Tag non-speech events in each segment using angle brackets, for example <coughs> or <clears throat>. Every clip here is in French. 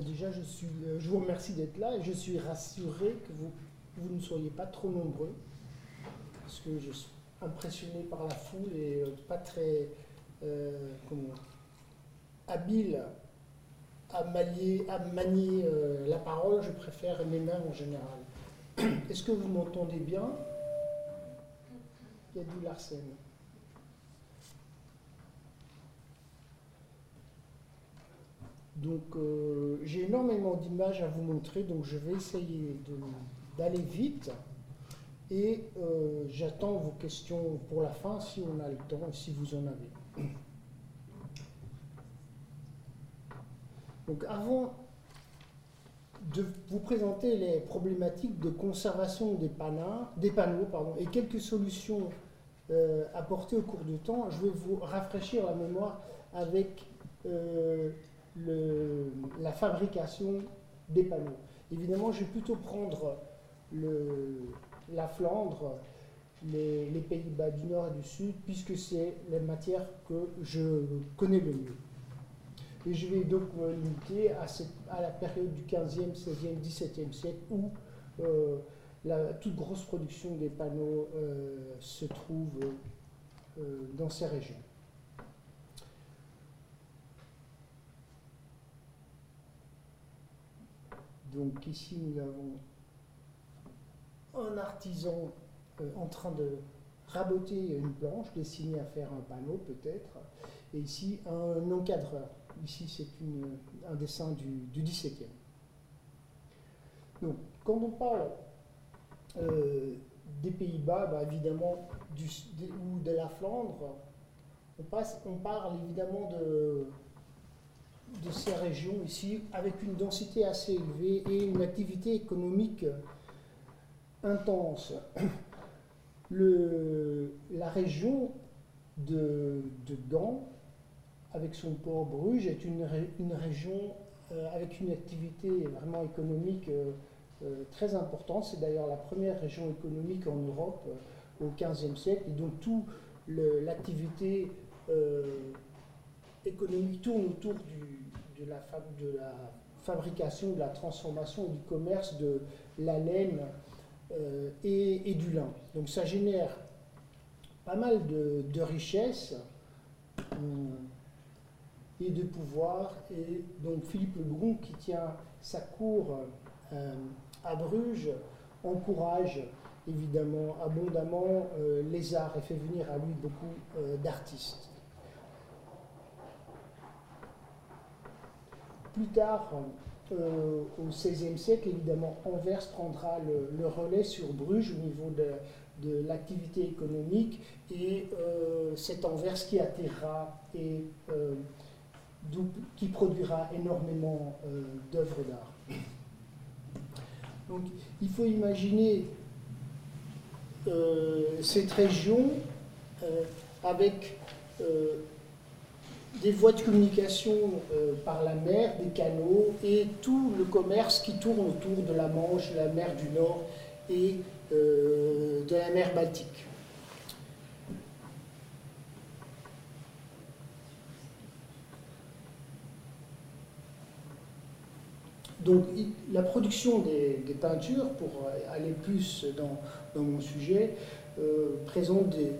déjà, je, suis, euh, je vous remercie d'être là et je suis rassuré que vous, ne soyez pas trop nombreux, parce que je suis impressionné par la foule et euh, pas très euh, habile à manier, la parole. Je préfère mes mains en général. <clears throat> Est-ce que vous m'entendez bien? Il y a du Larsen. Donc euh, j'ai énormément d'images à vous montrer, donc je vais essayer d'aller vite. Et euh, j'attends vos questions pour la fin si on a le temps et si vous en avez. Donc avant de vous présenter les problématiques de conservation des, des panneaux pardon, et quelques solutions euh, apportées au cours du temps, je vais vous rafraîchir la mémoire avec la fabrication des panneaux. Évidemment, je vais plutôt prendre la Flandre, les, Pays-Bas du Nord et du Sud, puisque c'est la matière que je connais le mieux. Et je vais donc me limiter à, la période du 15e, 16e, 17e siècle où euh, la toute grosse production des panneaux euh, se trouve euh, dans ces régions. Donc ici, nous avons un artisan euh, en train de raboter une planche, destiné à faire un panneau peut-être, et ici un encadreur. Ici, c'est un dessin du, 17e. Donc, quand on parle euh, des Pays-Bas, bah, évidemment, du, ou de la Flandre, on, passe, on parle évidemment de, de ces régions ici, avec une densité assez élevée et une activité économique intense. La région de, Gand, avec son port Bruges, est une, une région euh, avec une activité vraiment économique euh, euh, très importante. C'est d'ailleurs la première région économique en Europe au XVe siècle, et donc toute l'activité économique tourne autour du, de la, fabrication, de la transformation, du commerce de la laine euh, et, du lin. Donc ça génère pas mal de, richesses euh, et de pouvoir. Et donc Philippe Le Brun, qui tient sa cour euh, à Bruges, encourage évidemment abondamment les arts et fait venir à lui beaucoup d'artistes. Plus tard, euh, au XVIe siècle, évidemment, Anvers prendra le, relais sur Bruges au niveau de, l'activité économique et euh, c'est Anvers qui attirera et euh, qui produira énormément d'œuvres d'art. Donc il faut imaginer cette région avec des voies de communication euh, par la mer, des canaux et tout le commerce qui tourne autour de la Manche, de la mer du Nord et euh, de la mer Baltique. Donc la production des, peintures, pour aller plus dans, mon sujet, euh, présente des,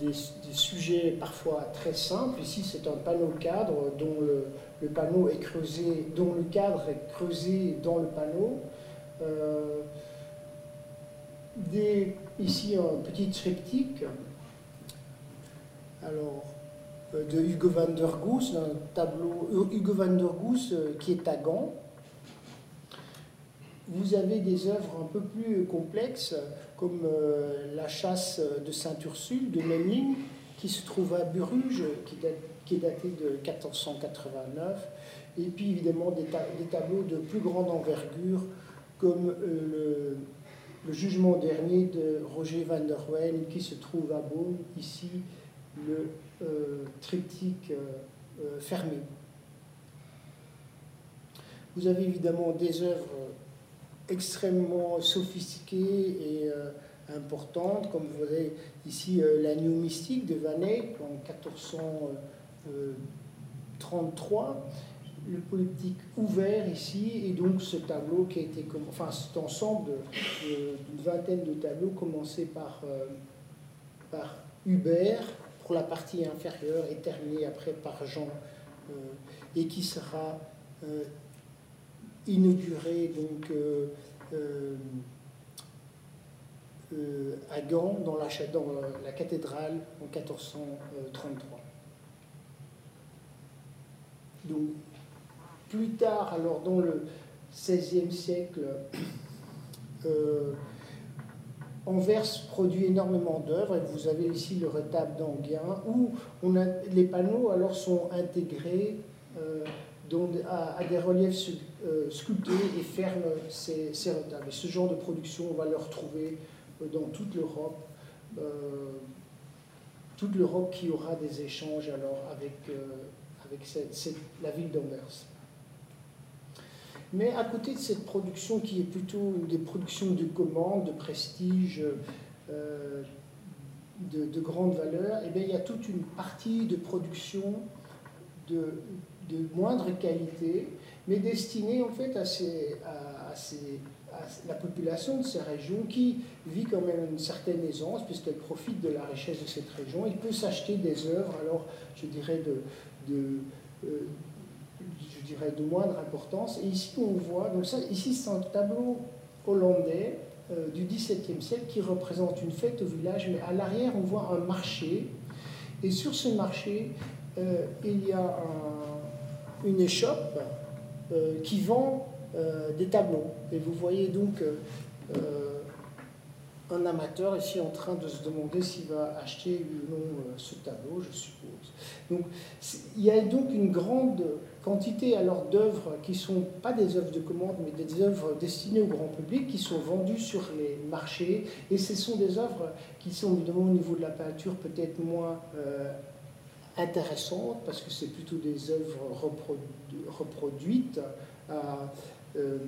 des, sujets parfois très simples. Ici, c'est un panneau cadre dont le, cadre est creusé dans le panneau. Euh, ici, un petit triptyque. Alors, euh, de Hugo van der Goes, un tableau euh, Hugo van der Goes qui est à Gand. Vous avez des œuvres un peu plus complexes comme euh, la chasse de Saint-Ursule, de Memling, qui se trouve à Bruges, qui, est daté de 1489, et puis évidemment des, tableaux de plus grande envergure, comme euh, le, jugement dernier de Roger van der Wen, qui se trouve à Beaune, ici le euh, triptyque fermé. Vous avez évidemment des œuvres extrêmement sophistiquée et euh, importante, comme vous voyez ici euh, l'agneau mystique de Van Eyck en 1433. le polyptyque ouvert ici, et donc ce tableau qui a été, enfin cet ensemble d'une vingtaine de tableaux commencés par, euh, par Hubert pour la partie inférieure et terminé après par Jean, euh, et qui sera euh, inauguré donc à Gand dans la, cathédrale en 1433. Donc plus tard, alors dans le XVIe siècle, euh, Anvers produit énormément d'œuvres, et vous avez ici le retable d'Anguien, où les panneaux alors sont intégrés euh, à, des reliefs euh, sculptés et ferment ces, retables. Et ce genre de production, on va le retrouver dans toute l'Europe, toute l'Europe qui aura des échanges avec, la ville d'Anvers. Mais à côté de cette production qui est plutôt des productions de commande, de prestige, euh, de, grande valeur, eh il y a toute une partie de production de, moindre qualité, mais destinée en fait à, la population de ces régions qui vit quand même une certaine aisance puisqu'elle profite de la richesse de cette région. Il peut s'acheter des œuvres, alors je dirais de, euh, de moindre importance. Et ici, on voit, donc ça, ici, c'est un tableau hollandais euh, du XVIIe siècle qui représente une fête au village, mais à l'arrière, on voit un marché. Et sur ce marché, euh, il y a une échoppe qui vend des tableaux. Et vous voyez donc un amateur ici en train de se demander s'il va acheter ou non ce tableau, je suppose. Donc, il y a donc une grande quantité alors d'œuvres qui ne sont pas des œuvres de commande, mais des œuvres destinées au grand public, qui sont vendues sur les marchés. Et ce sont des œuvres qui sont évidemment au niveau de la peinture peut-être moins euh, intéressantes, parce que c'est plutôt des œuvres reproduites à, euh,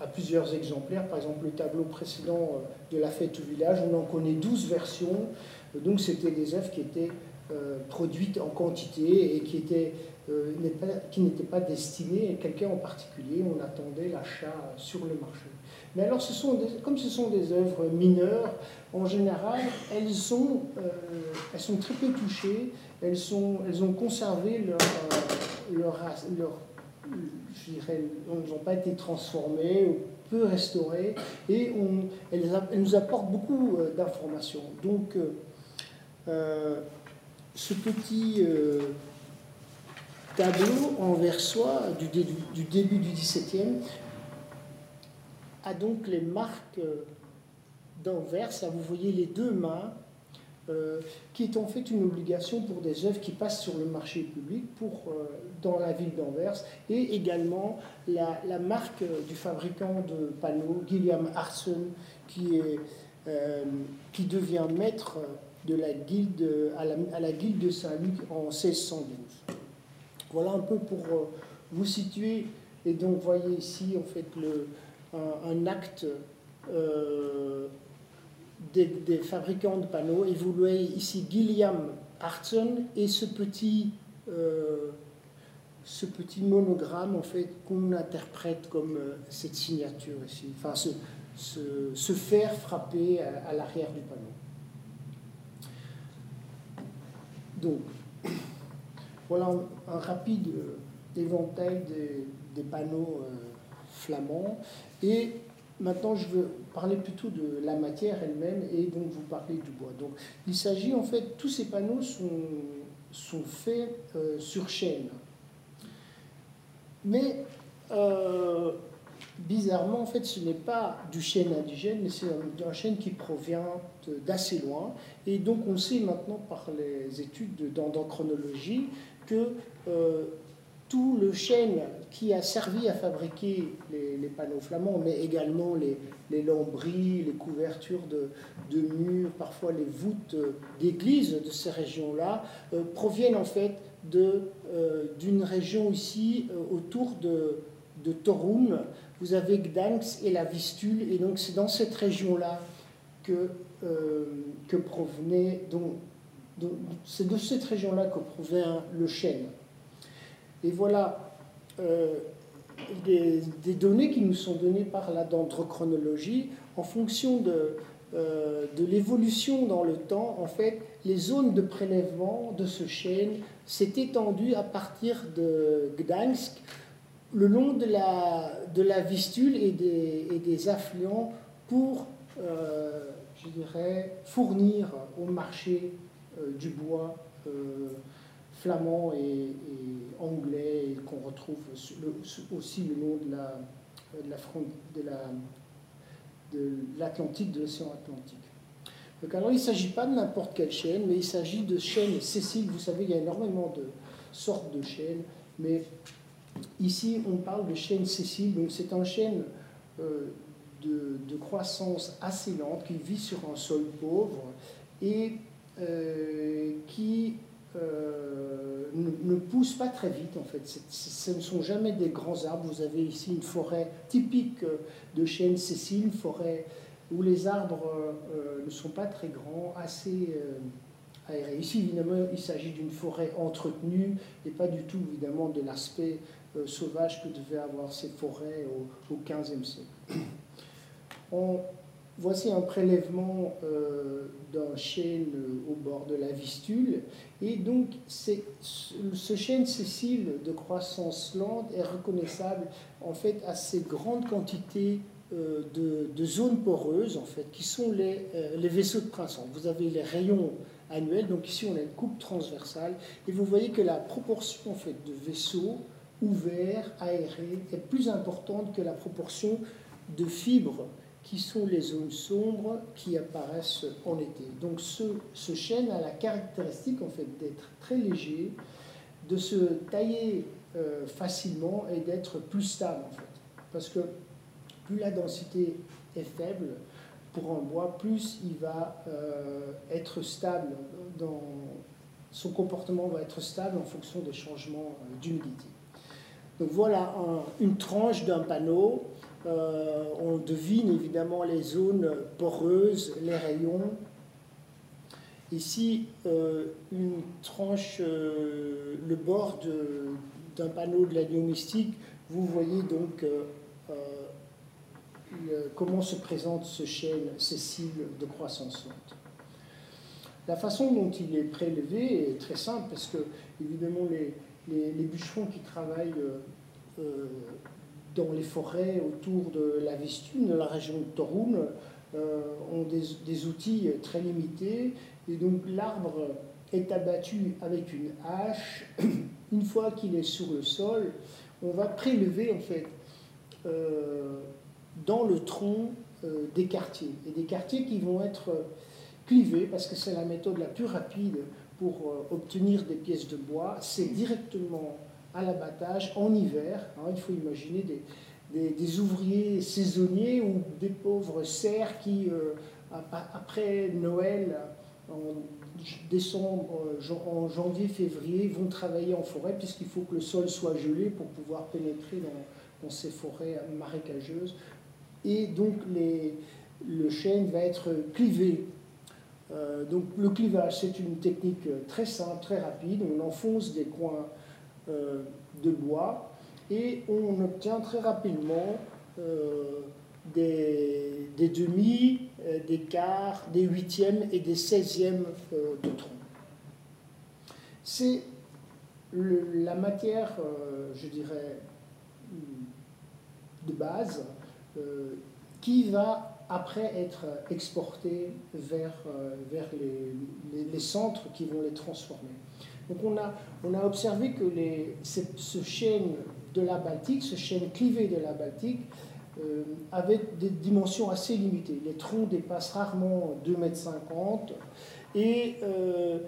à, plusieurs exemplaires. Par exemple, le tableau précédent euh, de la fête au village, on en connaît 12 versions. Donc c'était des œuvres qui étaient produites en quantité et qui étaient euh, qui n'était pas destiné à quelqu'un en particulier. On attendait l'achat sur le marché. Mais alors, comme ce sont des œuvres mineures, en général, euh, elles sont très peu touchées, elles, sont, elles ont conservé leur, euh, leur, je dirais, elles n'ont pas été transformées ou peu restaurées, et on, elles, nous apportent beaucoup d'informations. Donc, ce petit tableau anversois du, début du, début du XVIIe a donc les marques euh, d'Anvers. vous voyez les deux mains, euh, qui est en fait une obligation pour des œuvres qui passent sur le marché public pour, euh, dans la ville d'Anvers, et également la, marque du fabricant de panneaux, Gilliam Arson, qui, est, qui devient maître de la guilde, à la, à guilde de Saint-Luc en 1612. Voilà un peu pour euh, vous situer. Et donc, voyez ici, en fait, le, un, acte euh, des, fabricants de panneaux. Et vous voyez ici Gilliam Hartson et ce petit, euh, ce petit monogramme, en fait, qu'on interprète comme cette signature ici. Enfin, ce, ce, fer frappé à, l'arrière du panneau. Donc, voilà un, rapide euh, éventail des, panneaux euh, flamands. Et maintenant, je veux parler plutôt de la matière elle-même et donc vous parler du bois. Donc, il s'agit en fait, tous ces panneaux sont, sont faits euh, sur chaîne. Mais bizarrement, en fait, ce n'est pas du chêne indigène, mais c'est un, chêne qui provient d'assez loin. Et donc, on sait maintenant par les études d'endochronologie que euh, tout le chêne qui a servi à fabriquer les, panneaux flamands, mais également les, lambris, les couvertures de, murs, parfois les voûtes d'églises de ces régions-là, euh, proviennent en fait euh, d'une région ici autour de, de Torun. Vous avez Gdansk et la Vistule, et donc c'est dans cette région-là que, que provenait donc c'est de cette région-là que provient le chêne. Et voilà des, données qui nous sont données par la dendrochronologie en fonction de, de l'évolution dans le temps. En fait, les zones de prélèvement de ce chêne s'est étendues à partir de Gdansk le long de la, de la Vistule et des, et des affluents pour, euh, je dirais, fournir au marché euh, du bois euh, flamand et, anglais qu'on retrouve aussi le long de la, de la, de l'Atlantique, de l'océan Atlantique. Donc alors il ne s'agit pas de n'importe quelle chaîne, mais il s'agit de chaînes sessiles. Vous savez, il y a énormément de sortes de chaînes, mais Ici, on parle de chêne sessile, donc c'est un chêne euh, de, croissance assez lente qui vit sur un sol pauvre et euh, qui euh, ne, pousse pas très vite en fait. ce ne sont jamais des grands arbres. Vous avez ici une forêt typique de chêne sessile, une forêt où les arbres ne sont pas très grands, assez aérés. Ici, évidemment, il s'agit d'une forêt entretenue et pas du tout, évidemment, de l'aspect euh, sauvage que devaient avoir ces forêts au, XVe siècle. Voici un prélèvement euh, d'un chêne au bord de la Vistule. Et donc, ce chêne sessile de croissance lente est reconnaissable en fait à ces grandes quantités euh, de, zones poreuses, en fait, qui sont les, les vaisseaux de printemps. Vous avez les rayons annuels, donc ici on a une coupe transversale, et vous voyez que la proportion en fait, de vaisseaux ouvert, aéré, est plus importante que la proportion de fibres qui sont les zones sombres qui apparaissent en été. Donc ce, ce chêne a la caractéristique en fait d'être très léger, de se tailler euh, facilement et d'être plus stable en fait. Parce que plus la densité est faible pour un bois, plus il va euh, être stable dans son comportement va être stable en fonction des changements euh, d'humidité. Donc voilà une tranche d'un panneau. Euh, on devine évidemment les zones poreuses, les rayons. Ici, euh, une tranche, euh, le bord d'un panneau de l'agneau mystique. Vous voyez donc comment se présente ce chêne cécile de croissance. La façon dont il est prélevé est très simple parce que, évidemment, les, bûcherons qui travaillent dans les forêts autour de la Vistune, la région de Toruń, euh, ont des, outils très limités. Et donc l'arbre est abattu avec une hache. <clears throat> Une fois qu'il est sur le sol, on va prélever en fait dans le tronc des quartiers. Et des quartiers qui vont être clivés parce que c'est la méthode la plus rapide pour euh, obtenir des pièces de bois, c'est directement à l'abattage en hiver. Hein. il faut imaginer des, ouvriers saisonniers ou des pauvres serfs qui, euh, après Noël, en décembre, en janvier, février, vont travailler en forêt puisqu'il faut que le sol soit gelé pour pouvoir pénétrer dans, ces forêts marécageuses. Et donc le chêne va être clivé euh, donc le clivage, c'est une technique très simple, très rapide. On enfonce des coins de bois et on obtient très rapidement des, demi, des quarts, des huitièmes et des seizièmes de tronc. C'est la matière, je dirais, de base qui va après être exportés vers, euh, les, centres qui vont les transformer. Donc on a, on a observé que ce chêne de la Baltique, ce chêne clivé de la Baltique, euh, avait des dimensions assez limitées. Les troncs dépassent rarement 2,50 m et euh,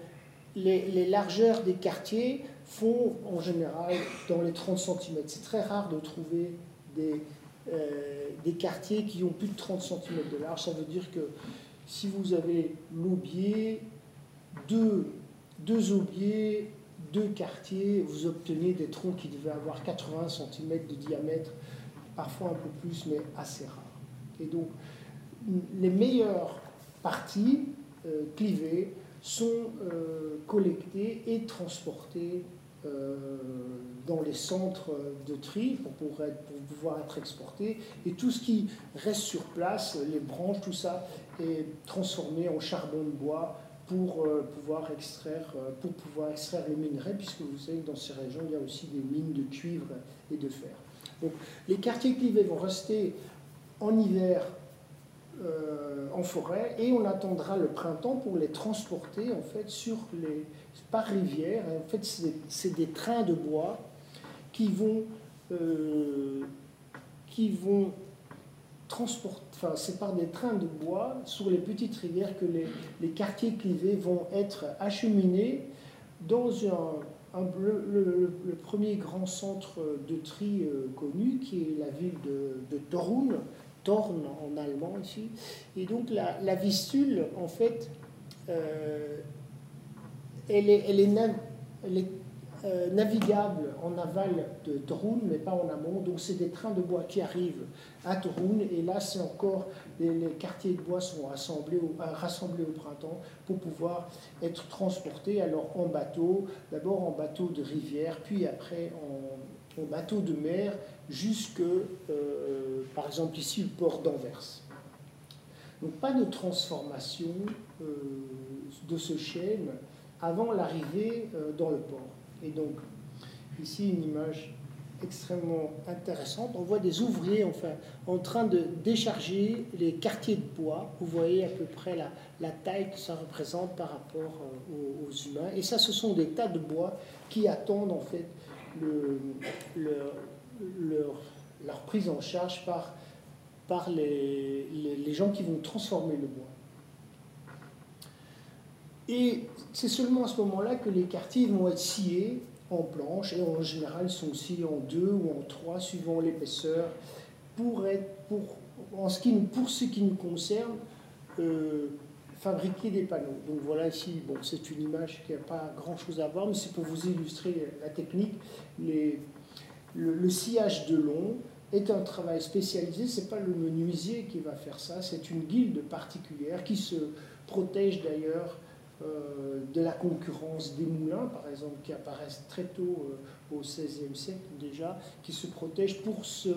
les, les, largeurs des quartiers font en général dans les 30 cm. C'est très rare de trouver des, euh, des quartiers qui ont plus de 30 cm de large. Ça veut dire que si vous avez l'aubier, deux, deux aubiers, deux quartiers, vous obtenez des troncs qui devaient avoir 80 cm de diamètre, parfois un peu plus, mais assez rare. Et donc, les meilleures parties euh, clivées sont euh, collectées et transportées dans les centres de tri pour, pouvoir être exporté. Et tout ce qui reste sur place, les branches, tout ça, est transformé en charbon de bois pour pouvoir extraire, pour pouvoir extraire les minerais, puisque vous savez que dans ces régions, il y a aussi des mines de cuivre et de fer. Donc les quartiers clivés vont rester en hiver euh, en forêt et on attendra le printemps pour les transporter en fait sur les par rivière. en fait, c'est des trains de bois qui vont euh, qui vont transporter. Enfin, c'est par des trains de bois sur les petites rivières que les, les quartiers clivés vont être acheminés dans un, le, premier grand centre de tri euh, connu, qui est la ville de, de Torun, Torn en allemand ici. Et donc la, la vistule, en fait, euh, elle est, elle est, euh, navigable en aval de Torun, mais pas en amont. Donc c'est des trains de bois qui arrivent à Torun. Et là, c'est encore, les, quartiers de bois sont rassemblés au, euh, rassemblés au printemps pour pouvoir être transportés alors en bateau, d'abord en bateau de rivière, puis après en, bateau de mer jusque, euh, par exemple ici, le port d'Anvers. Donc pas de transformation de ce chêne avant l'arrivée dans le port. Et donc ici une image extrêmement intéressante. On voit des ouvriers en train de décharger les quartiers de bois. Vous voyez à peu près la, taille que ça représente par rapport aux, humains. Et ça, ce sont des tas de bois qui attendent en fait le, le, leur, prise en charge par, les, gens qui vont transformer le bois. Et c'est seulement à ce moment-là que les quartiers vont être sciés en planches, et en général sont sciés en deux ou en trois, suivant l'épaisseur, pour être, pour, en ce qui, nous concerne, euh, fabriquer des panneaux. Donc voilà ici, bon, c'est une image qui n'a pas grand-chose à voir, mais c'est pour vous illustrer la technique. Les, le, sillage de long est un travail spécialisé, ce n'est pas le menuisier qui va faire ça, c'est une guilde particulière qui se protège d'ailleurs de la concurrence des moulins, par exemple, qui apparaissent très tôt euh, au XVIe siècle déjà, qui se protège pour se,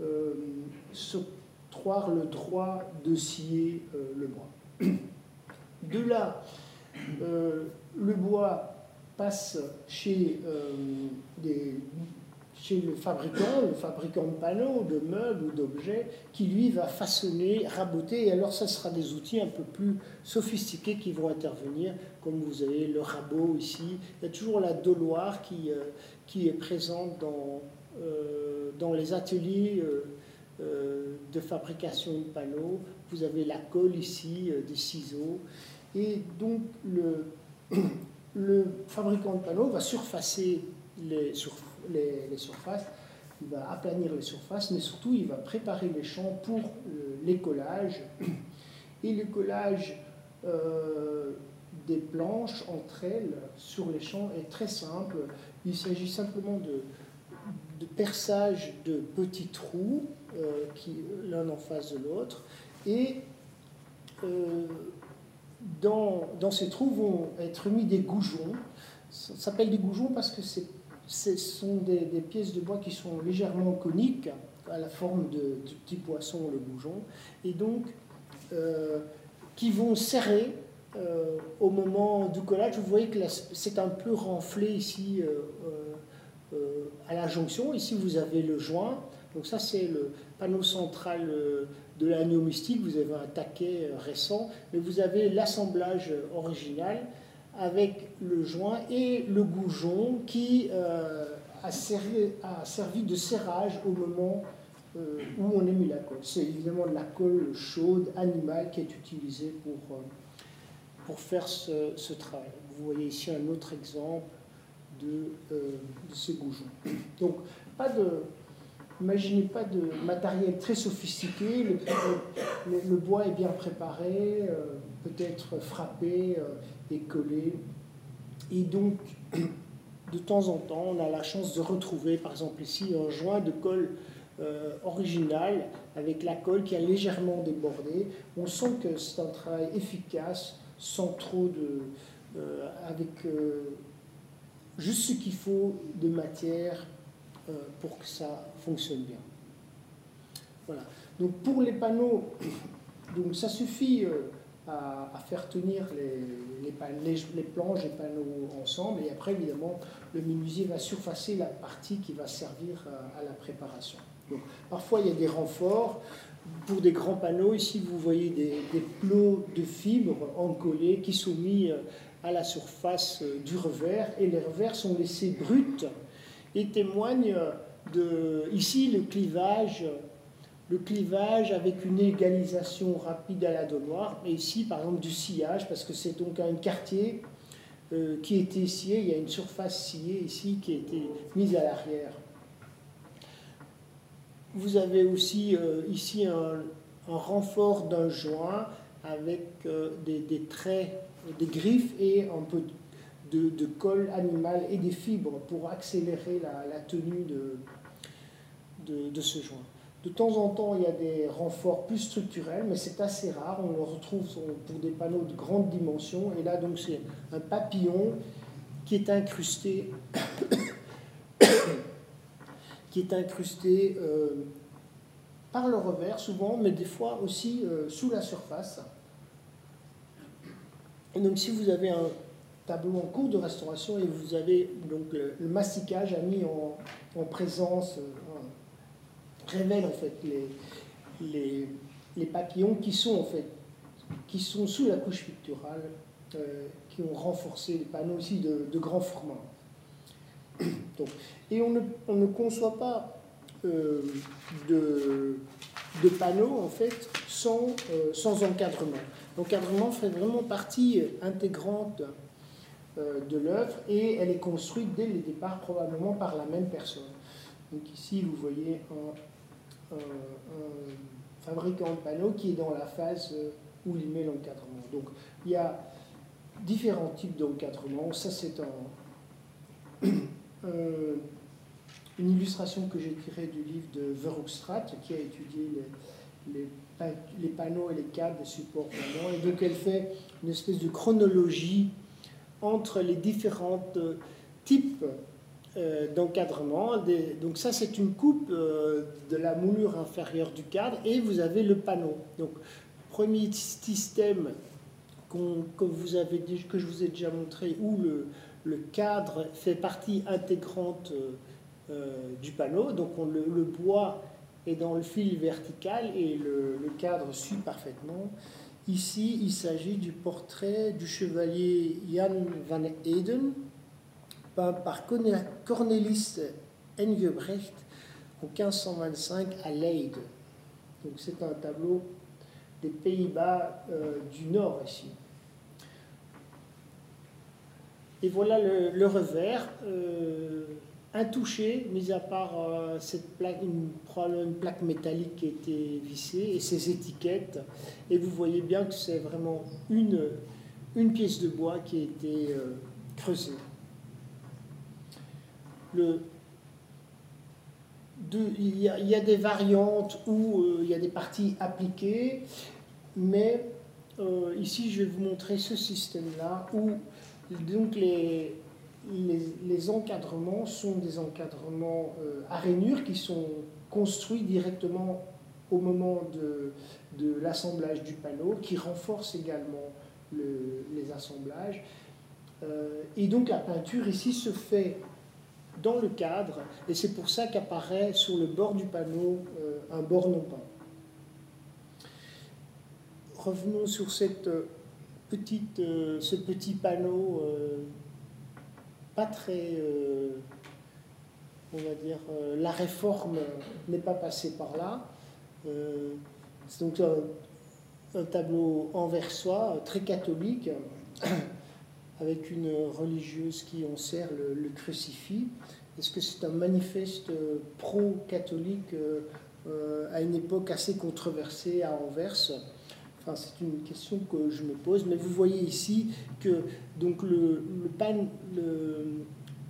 euh, le droit de scier euh, le bois. <clears throat> De là, le bois passe chez des chez le fabricant, le fabricant de panneaux, de meubles ou d'objets, qui lui va façonner, raboter, et alors ça sera des outils un peu plus sophistiqués qui vont intervenir, comme vous avez le rabot ici. Il y a toujours la doloire qui, euh, qui est présente dans, euh, dans les ateliers euh, de fabrication de panneaux. Vous avez la colle ici, des ciseaux, et donc le, <clears throat> le fabricant de panneaux va surfacer les, les, surfaces, il va aplanir les surfaces, mais surtout il va préparer les champs pour euh, l'écolage. Et le collage euh, des planches entre elles sur les champs est très simple. Il s'agit simplement de, de, perçage de petits trous, euh, qui l'un en face de l'autre. Et dans, dans, ces trous vont être mis des goujons. Ça s'appelle des goujons parce que c'est ce sont des, pièces de bois qui sont légèrement coniques, à la forme de, du petit poisson, le bougeon, et donc euh, qui vont serrer euh, au moment du collage. Vous voyez que c'est un peu renflé ici euh, à la jonction. Ici, vous avez le joint. Donc ça, c'est le panneau central de l'agneau mystique. Vous avez un taquet récent, mais vous avez l'assemblage original avec le joint et le goujon qui euh, a, servi, de serrage au moment euh, où on a mis la colle. C'est évidemment de la colle chaude, animale, qui est utilisée pour, euh, pour faire ce, travail. Vous voyez ici un autre exemple de, de ces goujons. Donc, pas de, Imaginez pas de matériel très sophistiqué, le, bois est bien préparé, peut-être frappé, collé. Et donc, <clears throat> de temps en temps, on a la chance de retrouver, par exemple ici, un joint de colle euh, original avec la colle qui a légèrement débordé. On sent que c'est un travail efficace, sans trop de. Euh, avec, euh, juste ce qu'il faut de matière pour que ça fonctionne bien. Voilà. Donc pour les panneaux, <clears throat> donc ça suffit à, faire tenir les, les, les, planches et panneaux ensemble. Et après, évidemment, le menuisier va surfacer la partie qui va servir à, la préparation. Donc, parfois, il y a des renforts. Pour des grands panneaux, ici, vous voyez des, des plots de fibres encollés qui sont mis euh, à la surface euh, du revers. Et les revers sont laissés bruts et témoignent de, ici, le clivage le clivage avec une égalisation rapide à la donnoir, et ici par exemple du sillage, parce que c'est donc un quartier euh, qui été scié, il y a une surface sciée ici qui a été mise à l'arrière. Vous avez aussi euh, ici un, renfort d'un joint avec euh, des, traits, des griffes et un peu de, colle animale et des fibres pour accélérer la, tenue de, de ce joint. De temps en temps, il y a des renforts plus structurels, mais c'est assez rare. On le retrouve pour des panneaux de grande dimension. Et là, donc, c'est un papillon <coughs> qui est incrusté, euh, par le revers souvent, mais des fois aussi euh, sous la surface. Et donc, si vous avez un tableau en cours de restauration et vous avez donc le, masticage a mis en, présence euh, révèle en fait les, les, papillons qui sont en fait qui sont sous la couche picturale, euh, qui ont renforcé les panneaux aussi de, de grand format. <coughs> Donc, et on ne, on ne, conçoit pas euh, de, de, panneaux en fait sans, euh, sans encadrement. L'encadrement fait vraiment partie intégrante de l'œuvre et elle est construite dès le départ probablement par la même personne. Donc ici vous voyez un, fabricant de panneaux qui est dans la phase où il met l'encadrement. Donc il y a différents types d'encadrement. Ça c'est <coughs> une illustration que j'ai tirée du livre de Verhoekstraat qui a étudié les, panneaux et les câbles des supports panneaux. Et donc elle fait une espèce de chronologie entre les différents types euh, d'encadrement. Donc ça, c'est une coupe euh, de la moulure inférieure du cadre et vous avez le panneau. Donc, premier système que, vous avez, que je vous ai déjà montré, où le, le cadre fait partie intégrante euh, du panneau. Donc on, le, bois est dans le fil vertical et le, le cadre suit parfaitement. Ici, il s'agit du portrait du chevalier Jan van Eden, par Cornelis Engebrecht en 1525 à Leyde. Donc c'est un tableau des Pays-Bas euh, du Nord ici. Et voilà le, revers, euh, intouché, mis à part euh, cette plaque, une, une plaque métallique qui a été vissée et ses étiquettes. Et vous voyez bien que c'est vraiment une, une pièce de bois qui a été creusée il, y a, des variantes où euh, il y a des parties appliquées, mais euh, ici je vais vous montrer ce système-là où donc les, encadrements sont des encadrements euh, à rainures qui sont construits directement au moment de l'assemblage du panneau, qui renforcent également les assemblages. et donc la peinture ici se fait dans le cadre, et c'est pour ça qu'apparaît sur le bord du panneau euh, un bord non peint. Revenons sur cette euh, petite, euh, ce petit panneau pas très, on va dire, la réforme n'est pas passée par là. c'est donc un, tableau anversois, très catholique, avec une religieuse qui en sert le, crucifix. Est-ce que c'est un manifeste pro-catholique euh, euh, à une époque assez controversée à Anvers? Enfin, c'est une question que je me pose, mais vous voyez ici que donc le,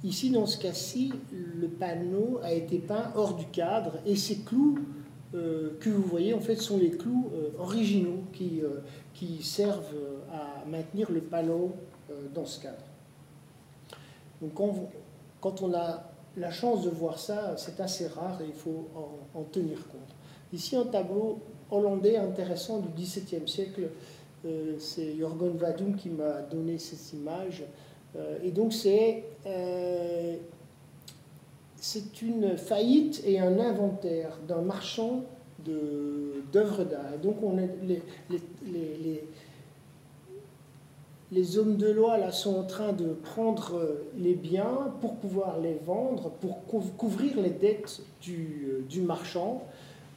ici dans ce cas-ci, le panneau a été peint hors du cadre et ces clous euh, que vous voyez en fait sont les clous originaux qui, qui servent à maintenir le panneau euh, dans ce cadre. Donc quand, on a la chance de voir ça, c'est assez rare et il faut en, tenir compte. Ici, un tableau hollandais intéressant du XVIIe siècle. Euh, c'est Jürgen Vadum qui m'a donné cette image. Euh, et donc, c'est euh, une faillite et un inventaire d'un marchand d'œuvres d'art. Donc, on est, les, hommes de loi là, sont en train de prendre les biens pour pouvoir les vendre, pour couvrir les dettes du, du marchand.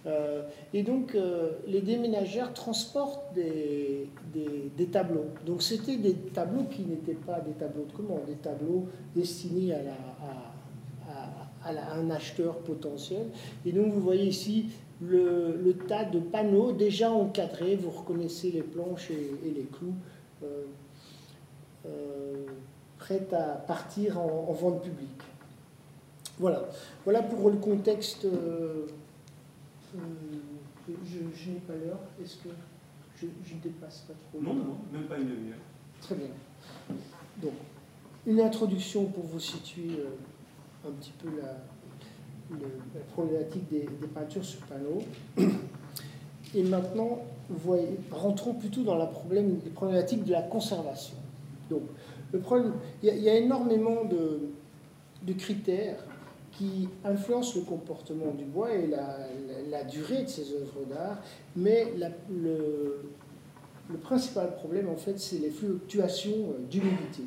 Euh, et donc, euh, les déménageurs transportent des, des, tableaux. Donc, c'était des tableaux qui n'étaient pas des tableaux de commande, des tableaux destinés à, la, à, un acheteur potentiel. Et donc, vous voyez ici le, tas de panneaux déjà encadrés. Vous reconnaissez les planches et, les clous. Euh, prêts à partir en, vente publique. Voilà. Voilà pour le contexte euh, je, n'ai pas l'heure. Est-ce que je ne dépasse pas trop Non, non, même pas une demi-heure. Très bien. Donc, une introduction pour vous situer euh, un petit peu la, problématique des, peintures sur panneau. Et maintenant, voyez, rentrons plutôt dans la problème, les problématiques de la conservation. Donc, le problème, il y, a, énormément de, critères qui influence le comportement du bois et la, durée de ces œuvres d'art, mais le, principal problème, en fait, c'est les fluctuations euh, d'humidité.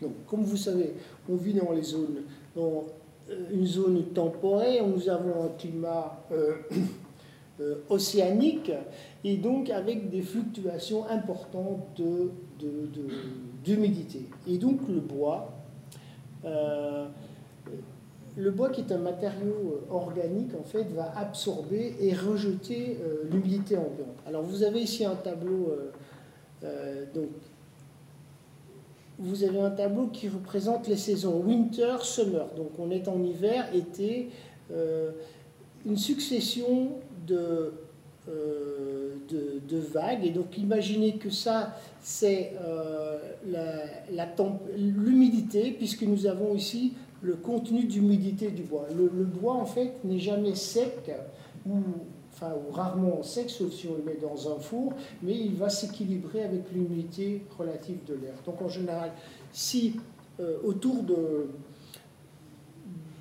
Donc, comme vous savez, on vit dans les zones, dans euh, une zone temporaire, nous avons un climat <coughs> euh, océanique, et donc avec des fluctuations importantes de, et donc, le bois le bois, qui est un matériau euh, organique, en fait, va absorber et rejeter euh, l'humidité ambiante. Alors, vous avez ici un tableau. Euh, donc, vous avez un tableau qui représente les saisons winter, summer. Donc, on est en hiver, été, une succession de, de, vagues. Et donc, imaginez que ça, c'est l'humidité, puisque nous avons ici le contenu d'humidité du bois. Le, bois, en fait, n'est jamais sec, ou, enfin, ou rarement sec, sauf si on le met dans un four, mais il va s'équilibrer avec l'humidité relative de l'air. Donc, en général, si euh, autour de,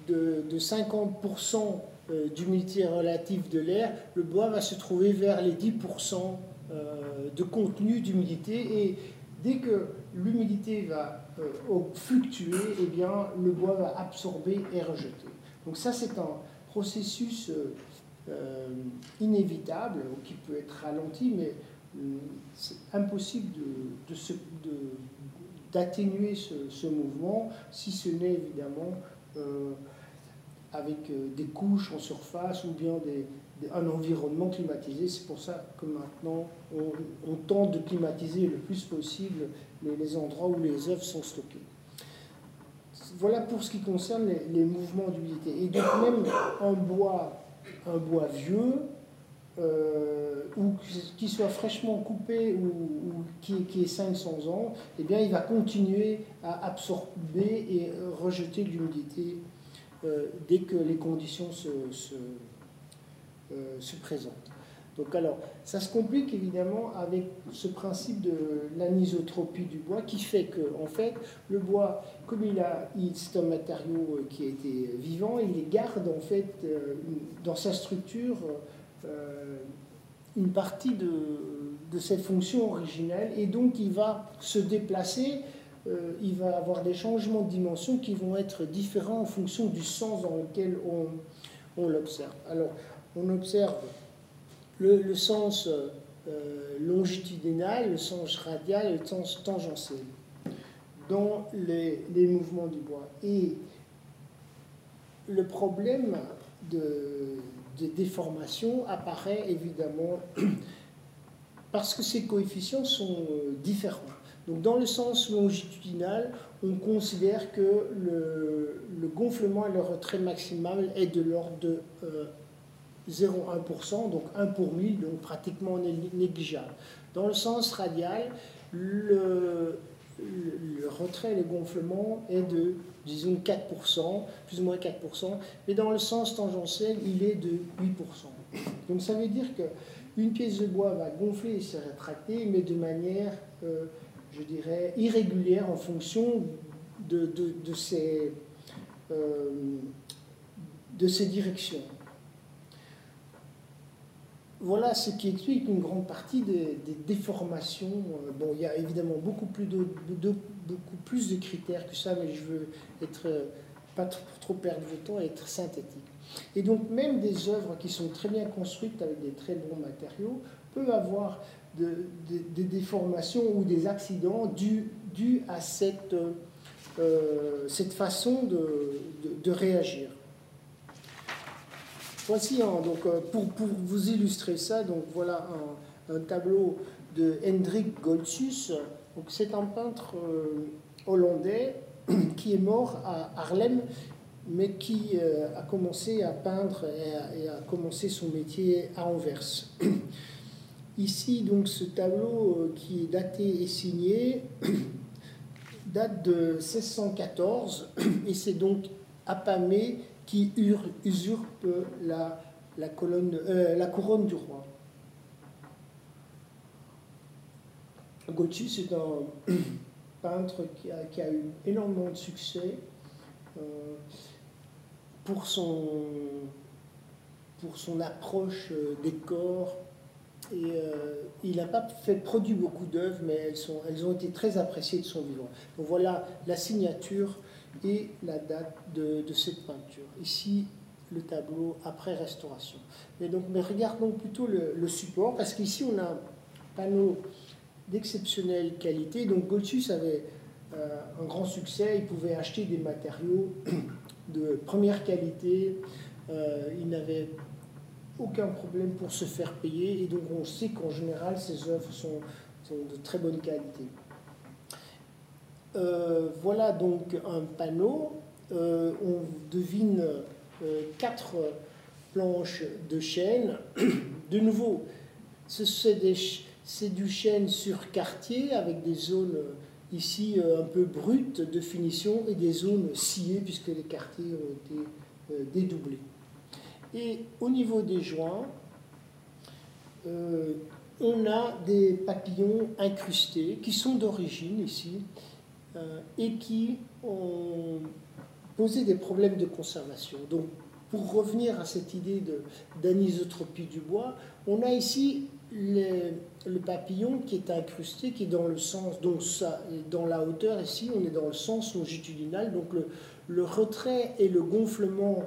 de, 50% euh, d'humidité relative de l'air, le bois va se trouver vers les 10% euh, de contenu d'humidité et dès que l'humidité va euh, fluctuer, eh bien, le bois va absorber et rejeter. Donc ça, c'est un processus inévitable, qui peut être ralenti, mais c'est impossible d'atténuer ce, mouvement, si ce n'est évidemment avec des couches en surface ou bien un environnement climatisé. C'est pour ça que maintenant, on, tente de climatiser le plus possible les, endroits où les œuvres sont stockées. Voilà pour ce qui concerne les, mouvements d'humidité. Et donc même un bois, un bois vieux, euh, ou qui soit fraîchement coupé ou, qui, qui, est 500 ans, eh bien, il va continuer à absorber et rejeter l'humidité euh, dès que les conditions se, se, euh, se présentent. Donc alors, ça se complique évidemment avec ce principe de l'anisotropie du bois qui fait que, en fait, le bois, comme il a, c'est un matériau euh, qui a été vivant, il garde en fait dans sa structure une partie de, de cette fonction originelle et donc il va se déplacer, il va avoir des changements de dimension qui vont être différents en fonction du sens dans lequel on, on l'observe. Alors, on observe le, sens euh, longitudinal, le sens radial et le sens tangentiel dans les, mouvements du bois. Et le problème de, de déformation apparaît évidemment <clears throat> parce que ces coefficients sont euh, différents. Donc dans le sens longitudinal, on considère que le, le gonflement et le retrait maximal est de l'ordre de euh, 0,1%, donc 1 pour 1000, donc pratiquement négligeable. Dans le sens radial, le, le retrait et le gonflement est de, disons, 4%, plus ou moins 4%, mais dans le sens tangentiel, il est de 8%. Donc ça veut dire qu'une pièce de bois va gonfler et se rétracter, mais de manière, euh, je dirais, irrégulière en fonction de, ces, euh, de ces directions. Voilà ce qui explique une grande partie des, déformations. Euh, bon, il y a évidemment beaucoup plus de, beaucoup plus de critères que ça, mais je veux être pas trop, trop perdre de temps et être synthétique. Et donc même des œuvres qui sont très bien construites avec des très bons matériaux peuvent avoir des déformations ou des accidents dus, à cette, euh, cette façon de, réagir. Voici, donc, euh, pour, pour, vous illustrer ça, donc voilà un, tableau de Hendrik Goltzus. C'est un peintre euh, hollandais <clears throat> qui est mort à Harlem mais qui a commencé à peindre et a, commencé son métier à Anvers. <clears throat> Ici, donc, ce tableau euh, qui est daté et signé <coughs> date de 1614 <coughs> et c'est donc Apamé qui usurpe la, euh, la couronne du roi. Gauthier, c'est un <coughs> peintre qui a, eu énormément de succès pour son, pour son approche euh, des corps. Euh, il n'a pas fait produit beaucoup d'œuvres, mais elles, sont, elles ont été très appréciées de son vivant. Donc voilà la signature et la date de, cette peinture. Ici, le tableau après restauration. Mais, donc, regardons plutôt le, support, parce qu'ici, on a un panneau d'exceptionnelle qualité. Donc Goltzus avait euh, un grand succès, il pouvait acheter des matériaux <clears throat> de première qualité. Euh, il n'avait aucun problème pour se faire payer et donc on sait qu'en général ces œuvres sont, de très bonne qualité. Euh, voilà donc un panneau. Euh, on devine quatre planches de chêne. <coughs> De nouveau, c'est du chêne sur quartier avec des zones ici euh, un peu brute de finition et des zones sciées puisque les quartiers ont été euh, dédoublés. Et au niveau des joints, euh, on a des papillons incrustés qui sont d'origine ici et qui ont posé des problèmes de conservation. Donc, pour revenir à cette idée d'anisotropie du bois, on a ici le papillon qui est incrusté, qui est dans le sens, donc dans la hauteur ici, on est dans le sens longitudinal, donc le, retrait et le gonflement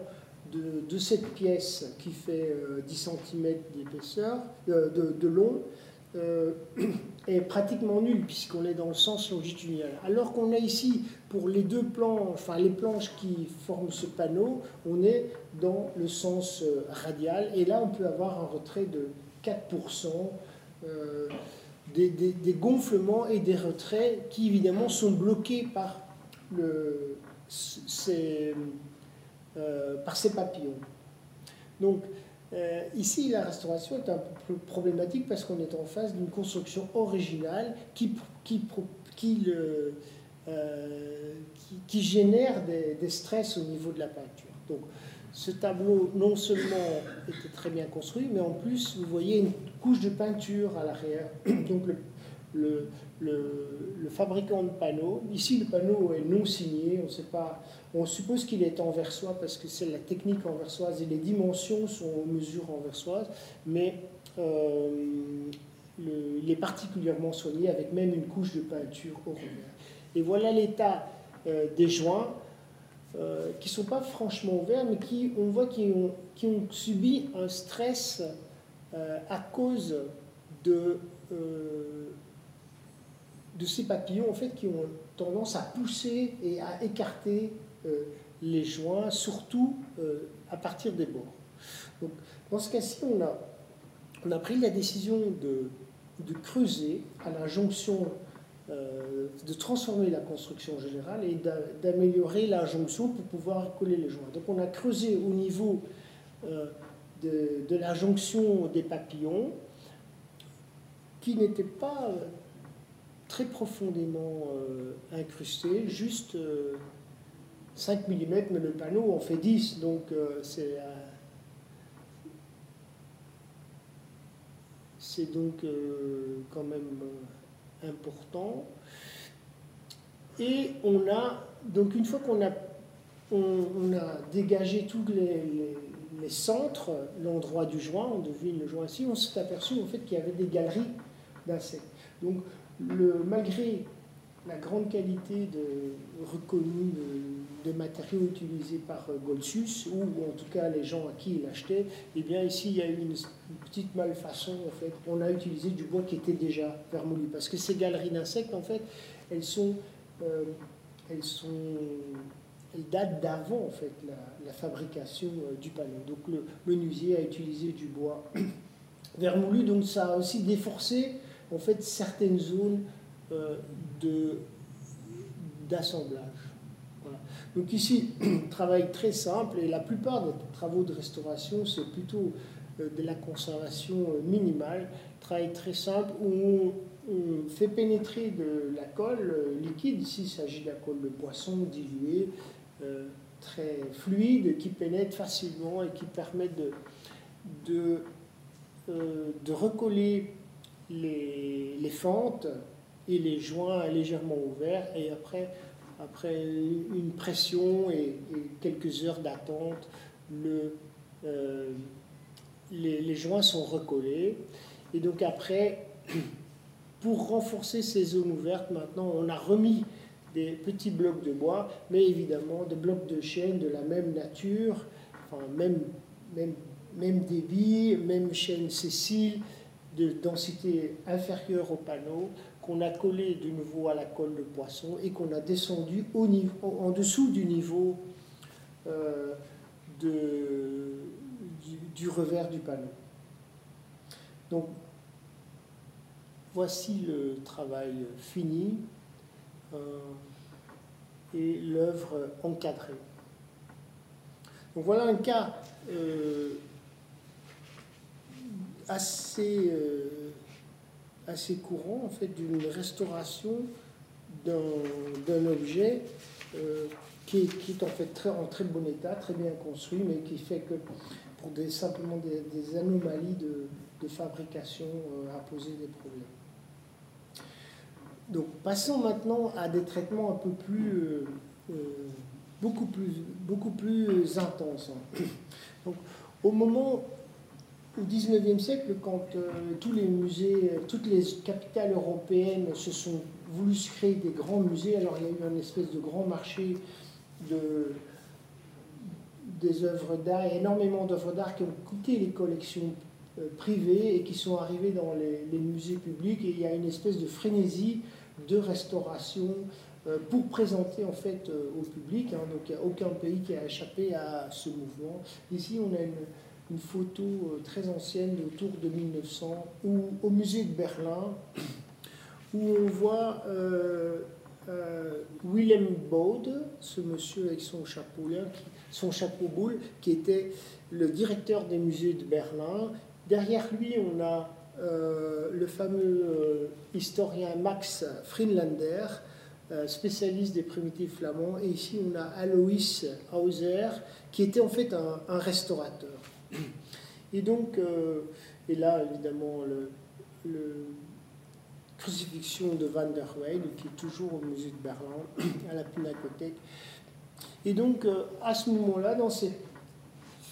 de, cette pièce qui fait 10 euh, cm d'épaisseur, euh, de, long, euh, <clears throat> est pratiquement nul puisqu'on est dans le sens longitudinal. Alors qu'on a ici, pour les deux planches, enfin les planches qui forment ce panneau, on est dans le sens radial et là on peut avoir un retrait de 4%, euh, des, gonflements et des retraits qui évidemment sont bloqués par, le, ces, euh, par ces papillons. Donc euh, ici, la restauration est un peu problématique parce qu'on est en face d'une construction originale qui, qui, qui, qui, génère des, stress au niveau de la peinture. Donc, ce tableau, non seulement était très bien construit, mais en plus, vous voyez une couche de peinture à l'arrière. Donc, le, fabricant de panneaux, ici, le panneau est non signé, on sait pas, on suppose qu'il est anversois parce que c'est la technique anversoise et les dimensions sont aux mesures anversoises, mais euh, il est particulièrement soigné avec même une couche de peinture au revers. Et voilà l'état euh, des joints. Euh, qui ne sont pas franchement ouverts, mais qui, on voit qui ont, qui ont subi un stress à cause de, de ces papillons en fait, qui ont tendance à pousser et à écarter les joints, surtout à partir des bords. Dans ce cas-ci, on a, pris la décision de, de creuser à la jonction euh, de transformer la construction générale et d'améliorer la jonction pour pouvoir coller les joints. Donc on a creusé au niveau euh, de, la jonction des papillons qui n'était pas très profondément incrusté, juste 5 mm, mais le panneau en fait 10, donc c'est c'est donc quand même important. Et on a, donc une fois qu'on a, on, a dégagé tous les, les, centres, l'endroit du joint, on devine le joint ici, on s'est aperçu en fait qu'il y avait des galeries d'insectes. Donc malgré la grande qualité de, reconnue des matériaux utilisés par Golsus, ou en tout cas les gens à qui il achetait, eh bien ici il y a eu une, petite malfaçon en fait. On a utilisé du bois qui était déjà vermoulu, parce que ces galeries d'insectes en fait, elles sont euh, elles, sont, elles datent d'avant en fait, la, fabrication euh, du panneau. Donc le menuisier a utilisé du bois <coughs> vermoulu, donc ça a aussi déforcé en fait, certaines zones euh, d'assemblage. Donc ici, <clears throat> travail très simple, et la plupart des travaux de restauration, c'est plutôt de la conservation minimale, travail très simple où on fait pénétrer de la colle euh, liquide, ici il s'agit de la colle de poisson diluée, euh, très fluide, qui pénètre facilement et qui permet de, euh, de recoller les, fentes et les joints légèrement ouverts, et après, après une pression et, quelques heures d'attente, le, les, les joints sont recollés. Et donc après, <clears throat> pour renforcer ces zones ouvertes, maintenant, on a remis des petits blocs de bois, mais évidemment des blocs de chêne de la même nature, enfin, même, même, même débit, même chêne sessile, de densité inférieure au panneau, qu'on a collé de nouveau à la colle de poisson et qu'on a descendu en dessous du niveau euh, du, revers du panneau. Donc voici le travail fini euh, et l'œuvre encadrée. Donc voilà un cas euh, assez, euh, assez courant en fait d'une restauration d'un objet qui est, en fait très, en très bon état, très bien construit, mais qui fait que pour des, simplement des, anomalies de, fabrication a posé des problèmes. Donc passons maintenant à des traitements un peu plus, euh, euh, beaucoup plus, beaucoup plus intenses. Donc, au moment, au 19e siècle, quand euh, tous les musées, toutes les capitales européennes se sont voulu créer des grands musées, alors il y a eu un espèce de grand marché de, des œuvres d'art, énormément d'œuvres d'art qui ont coûté les collections privées et qui sont arrivées dans les, musées publics, et il y a une espèce de frénésie de restauration euh, pour présenter en fait euh, au public. Hein. donc il n'y a aucun pays qui a échappé à ce mouvement. Ici, on a une, photo euh, très ancienne autour de 1900 où, au musée de Berlin <coughs> où on voit Willem Bode, ce monsieur avec son chapeau, chapeau boule, qui était le directeur des musées de Berlin. Derrière lui, on a euh, le fameux euh, historien Max Friedlander, euh, spécialiste des primitifs flamands, et ici on a Alois Hauser, qui était en fait un, restaurateur. Et donc, et là évidemment, le, crucifixion de Van der Weyden, qui est toujours au musée de Berlin, à la Pinacothèque. Et donc, à ce moment-là, dans cette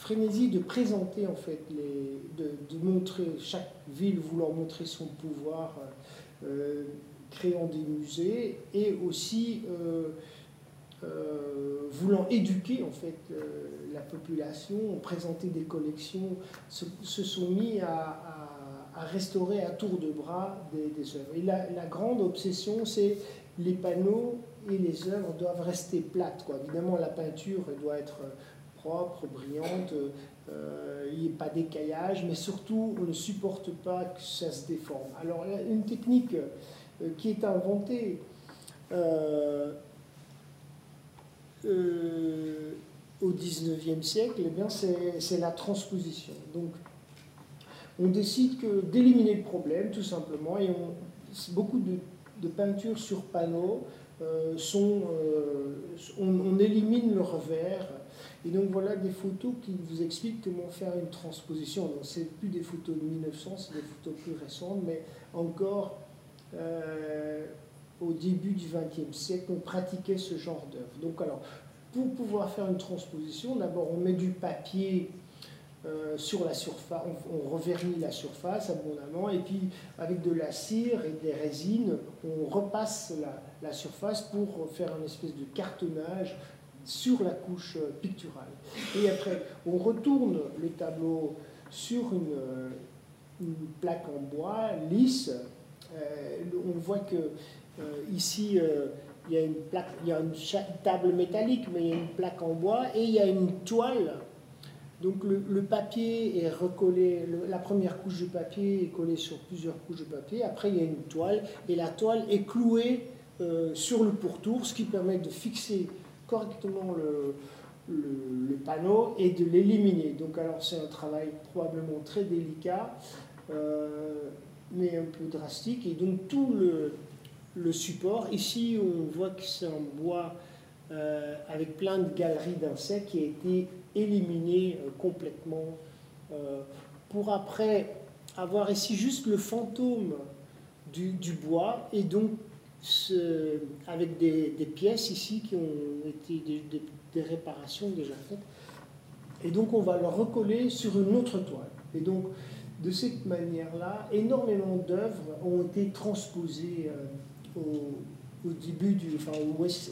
frénésie de présenter, en fait, les, de, montrer, chaque ville voulant montrer son pouvoir, euh, euh, créant des musées, et aussi euh, voulant éduquer, en fait, la population, présenter des collections, se, sont mis à, restaurer à tour de bras des, œuvres. Et la, grande obsession, c'est les panneaux et les œuvres doivent rester plates. Quoi. Évidemment, la peinture doit être propre, brillante, euh, il n'y a pas d'écaillage, mais surtout on ne supporte pas que ça se déforme. Alors une technique euh, qui est inventée euh, au 19e siècle, eh c'est la transposition. Donc on décide d'éliminer le problème tout simplement et on, beaucoup de de peinture sur panneau sont, on, on, élimine le revers. Et donc voilà des photos qui vous expliquent comment faire une transposition. Donc c'est plus des photos de 1900, c'est des photos plus récentes, mais encore au début du XXe siècle, on pratiquait ce genre d'œuvre. Donc alors, pour pouvoir faire une transposition, d'abord on met du papier euh, sur la surface, on, revernit la surface abondamment, et puis avec de la cire et des résines, on repasse la, surface pour faire une espèce de cartonnage sur la couche picturale. Et après, on retourne le tableau sur une, euh, plaque en bois lisse. Euh, on voit que ici, il y a une plaque, il y a une table métallique, mais il y a une plaque en bois et il y a une toile. Donc le, papier est recollé, la première couche de papier est collée sur plusieurs couches de papier, après il y a une toile, et la toile est clouée euh, sur le pourtour, ce qui permet de fixer correctement le, panneau et de l'éliminer. Donc alors c'est un travail probablement très délicat, euh, mais un peu drastique, et donc tout le, support, ici on voit que c'est un bois euh, avec plein de galeries d'insectes qui a été éliminé euh, complètement, euh, pour après avoir ici juste le fantôme du, bois et donc avec des, pièces ici qui ont été des, réparations déjà faites. Et donc on va le recoller sur une autre toile. Et donc de cette manière-là, énormément d'œuvres ont été transposées au, début du, enfin,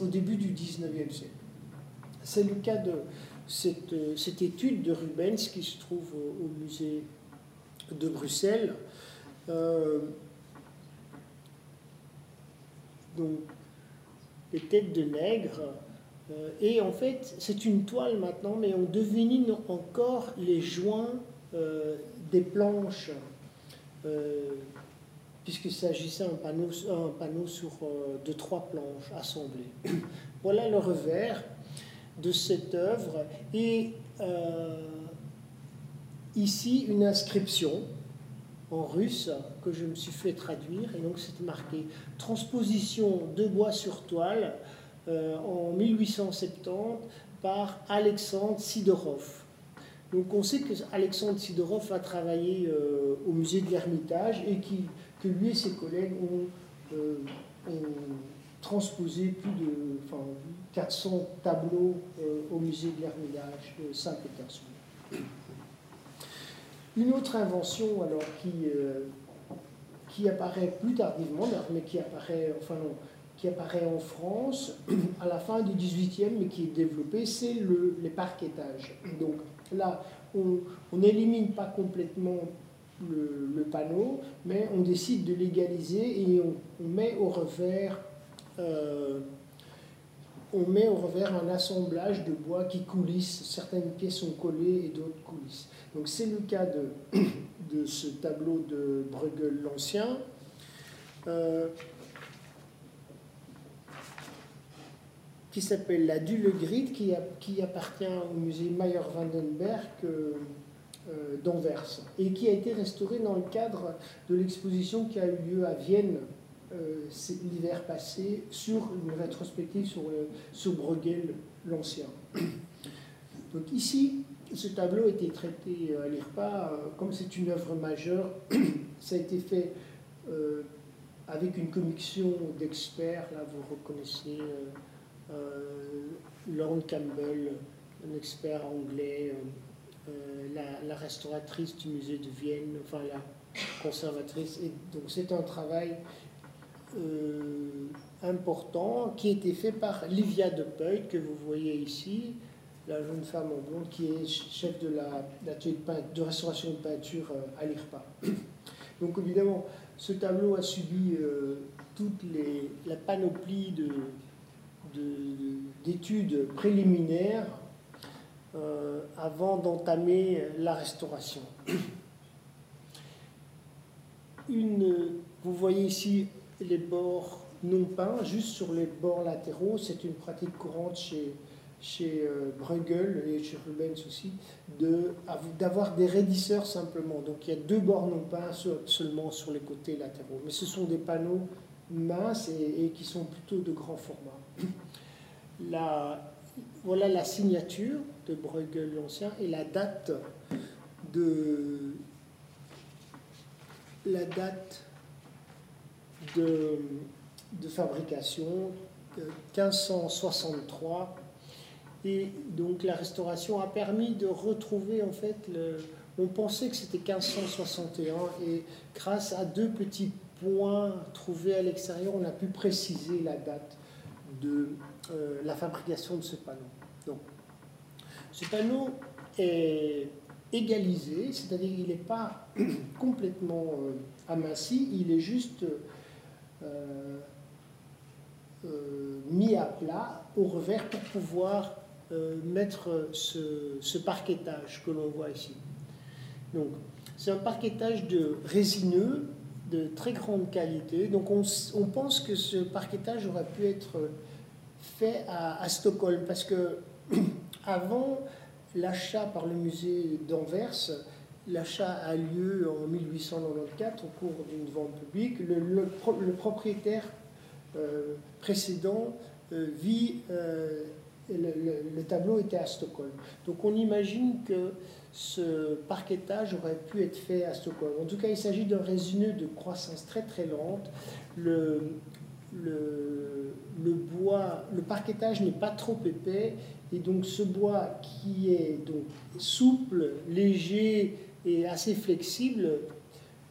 au, début du 19e siècle. C'est le cas de, euh, cette, étude de Rubens qui se trouve au, musée de Bruxelles. Euh, donc, les têtes de nègre. Euh, et en fait, c'est une toile maintenant, mais on devine encore les joints des planches, puisqu'il s'agissait d'un panneau, sur, de trois planches assemblées. <clears throat> voilà le revers de cette œuvre et euh, ici une inscription en russe que je me suis fait traduire et donc c'était marqué transposition de bois sur toile euh, en 1870 par Alexandre Sidorov. Donc on sait que Alexandre Sidorov a travaillé euh, au musée de l'Ermitage et qui, que lui et ses collègues ont, ont transposé plus de, 400 tableaux euh, au musée de l'Hermitage de Saint-Pétersbourg. Une autre invention alors qui, euh, qui apparaît plus tardivement, mais qui apparaît, enfin qui apparaît en France <clears throat> à la fin du 18e, mais qui est développée, c'est le, les parquetages. Donc là, on n'élimine pas complètement le, panneau, mais on décide de l'égaliser et on, met au revers euh, on met au revers un assemblage de bois qui coulisse. Certaines pièces sont collées et d'autres coulissent. Donc c'est le cas de, <coughs> de, ce tableau de Bruegel l'Ancien. Euh, qui s'appelle la Dulegrid, qui, qui, appartient au musée Meyer-Vandenberg euh, d'Anvers, et qui a été restauré dans le cadre de l'exposition qui a eu lieu à Vienne euh, l'hiver passé sur une rétrospective sur, sur Bruegel l'Ancien. <coughs> Donc ici, ce tableau a été traité euh, à l'IRPA, euh, comme c'est une œuvre majeure, <coughs> ça a été fait avec une commission d'experts, là vous reconnaissez Lorne Campbell, un expert anglais, la, la, restauratrice du musée de Vienne, enfin la conservatrice, donc c'est un travail euh, important qui a été fait par Livia de Peuil, que vous voyez ici, la jeune femme en blonde qui est chef de l'atelier de, de, restauration de peinture euh, à l'IRPA. <coughs> Donc évidemment, ce tableau a subi euh, toute la panoplie de, d'études préliminaires avant d'entamer la restauration. <clears throat> Une, vous voyez ici les bords non peints, juste sur les bords latéraux. C'est une pratique courante chez, chez euh, Bruegel et chez Rubens aussi, d'avoir des raidisseurs simplement. Donc il y a deux bords non peints seulement sur les côtés latéraux. Mais ce sont des panneaux minces et, qui sont plutôt de grand format. <clears throat> La, voilà la signature de Bruegel l'Ancien et la date de la date de, fabrication 1563 et donc la restauration a permis de retrouver en fait le, on pensait que c'était 1561 et grâce à deux petits points trouvés à l'extérieur, on a pu préciser la date de euh, la fabrication de ce panneau. Donc, ce panneau est égalisé, c'est-à-dire qu'il n'est pas <clears throat> complètement euh, aminci, il est juste euh, mis à plat au revers pour pouvoir mettre ce, parquetage que l'on voit ici. Donc, c'est un parquetage de résineux de très grande qualité. Donc, on, pense que ce parquetage aurait pu être fait à, Stockholm parce que <clears throat> avant l'achat par le musée d'Anvers, l'achat a lieu en 1894 au cours d'une vente publique. Le, propriétaire euh, précédent euh, vit, euh, le, tableau était à Stockholm. Donc on imagine que ce parquetage aurait pu être fait à Stockholm. En tout cas, il s'agit d'un résineux de croissance très très lente. Le, le, bois, le parquetage n'est pas trop épais et donc ce bois qui est donc souple, léger et assez flexible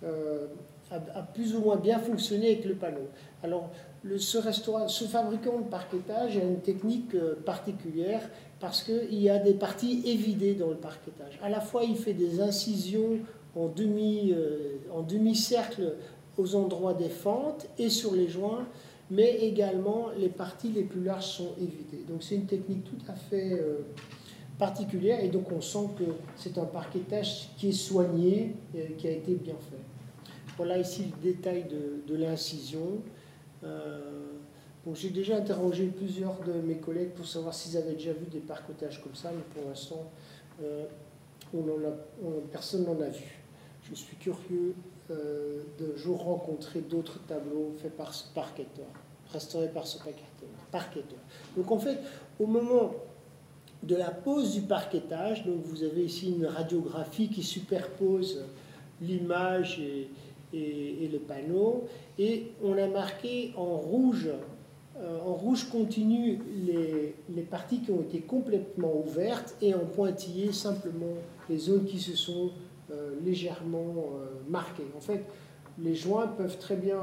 euh, a, plus ou moins bien fonctionné avec le panneau. Alors ce, restaurant, ce fabricant de parquetage a une technique euh, particulière parce qu'il y a des parties évidées dans le parquetage. À la fois, il fait des incisions en demi, euh, en demi-cercle aux endroits des fentes et sur les joints, mais également les parties les plus larges sont évidées. Donc c'est une technique tout à fait euh, particulière et donc on sent que c'est un parquetage qui est soigné, et qui a été bien fait. Voilà ici le détail de, l'incision. Euh, j'ai déjà interrogé plusieurs de mes collègues pour savoir s'ils avaient déjà vu des parquetages comme ça, mais pour l'instant, euh, personne n'en a vu. Je suis curieux de jour rencontrer d'autres tableaux faits par ce parqueteur, restaurés par ce parqueteur. Donc en fait, au moment de la pose du parquetage, donc vous avez ici une radiographie qui superpose l'image et, le panneau, et on a marqué en rouge euh, en rouge continu les, les, parties qui ont été complètement ouvertes et en pointillé simplement les zones qui se sont euh, légèrement euh, marquées. En fait, les joints peuvent très bien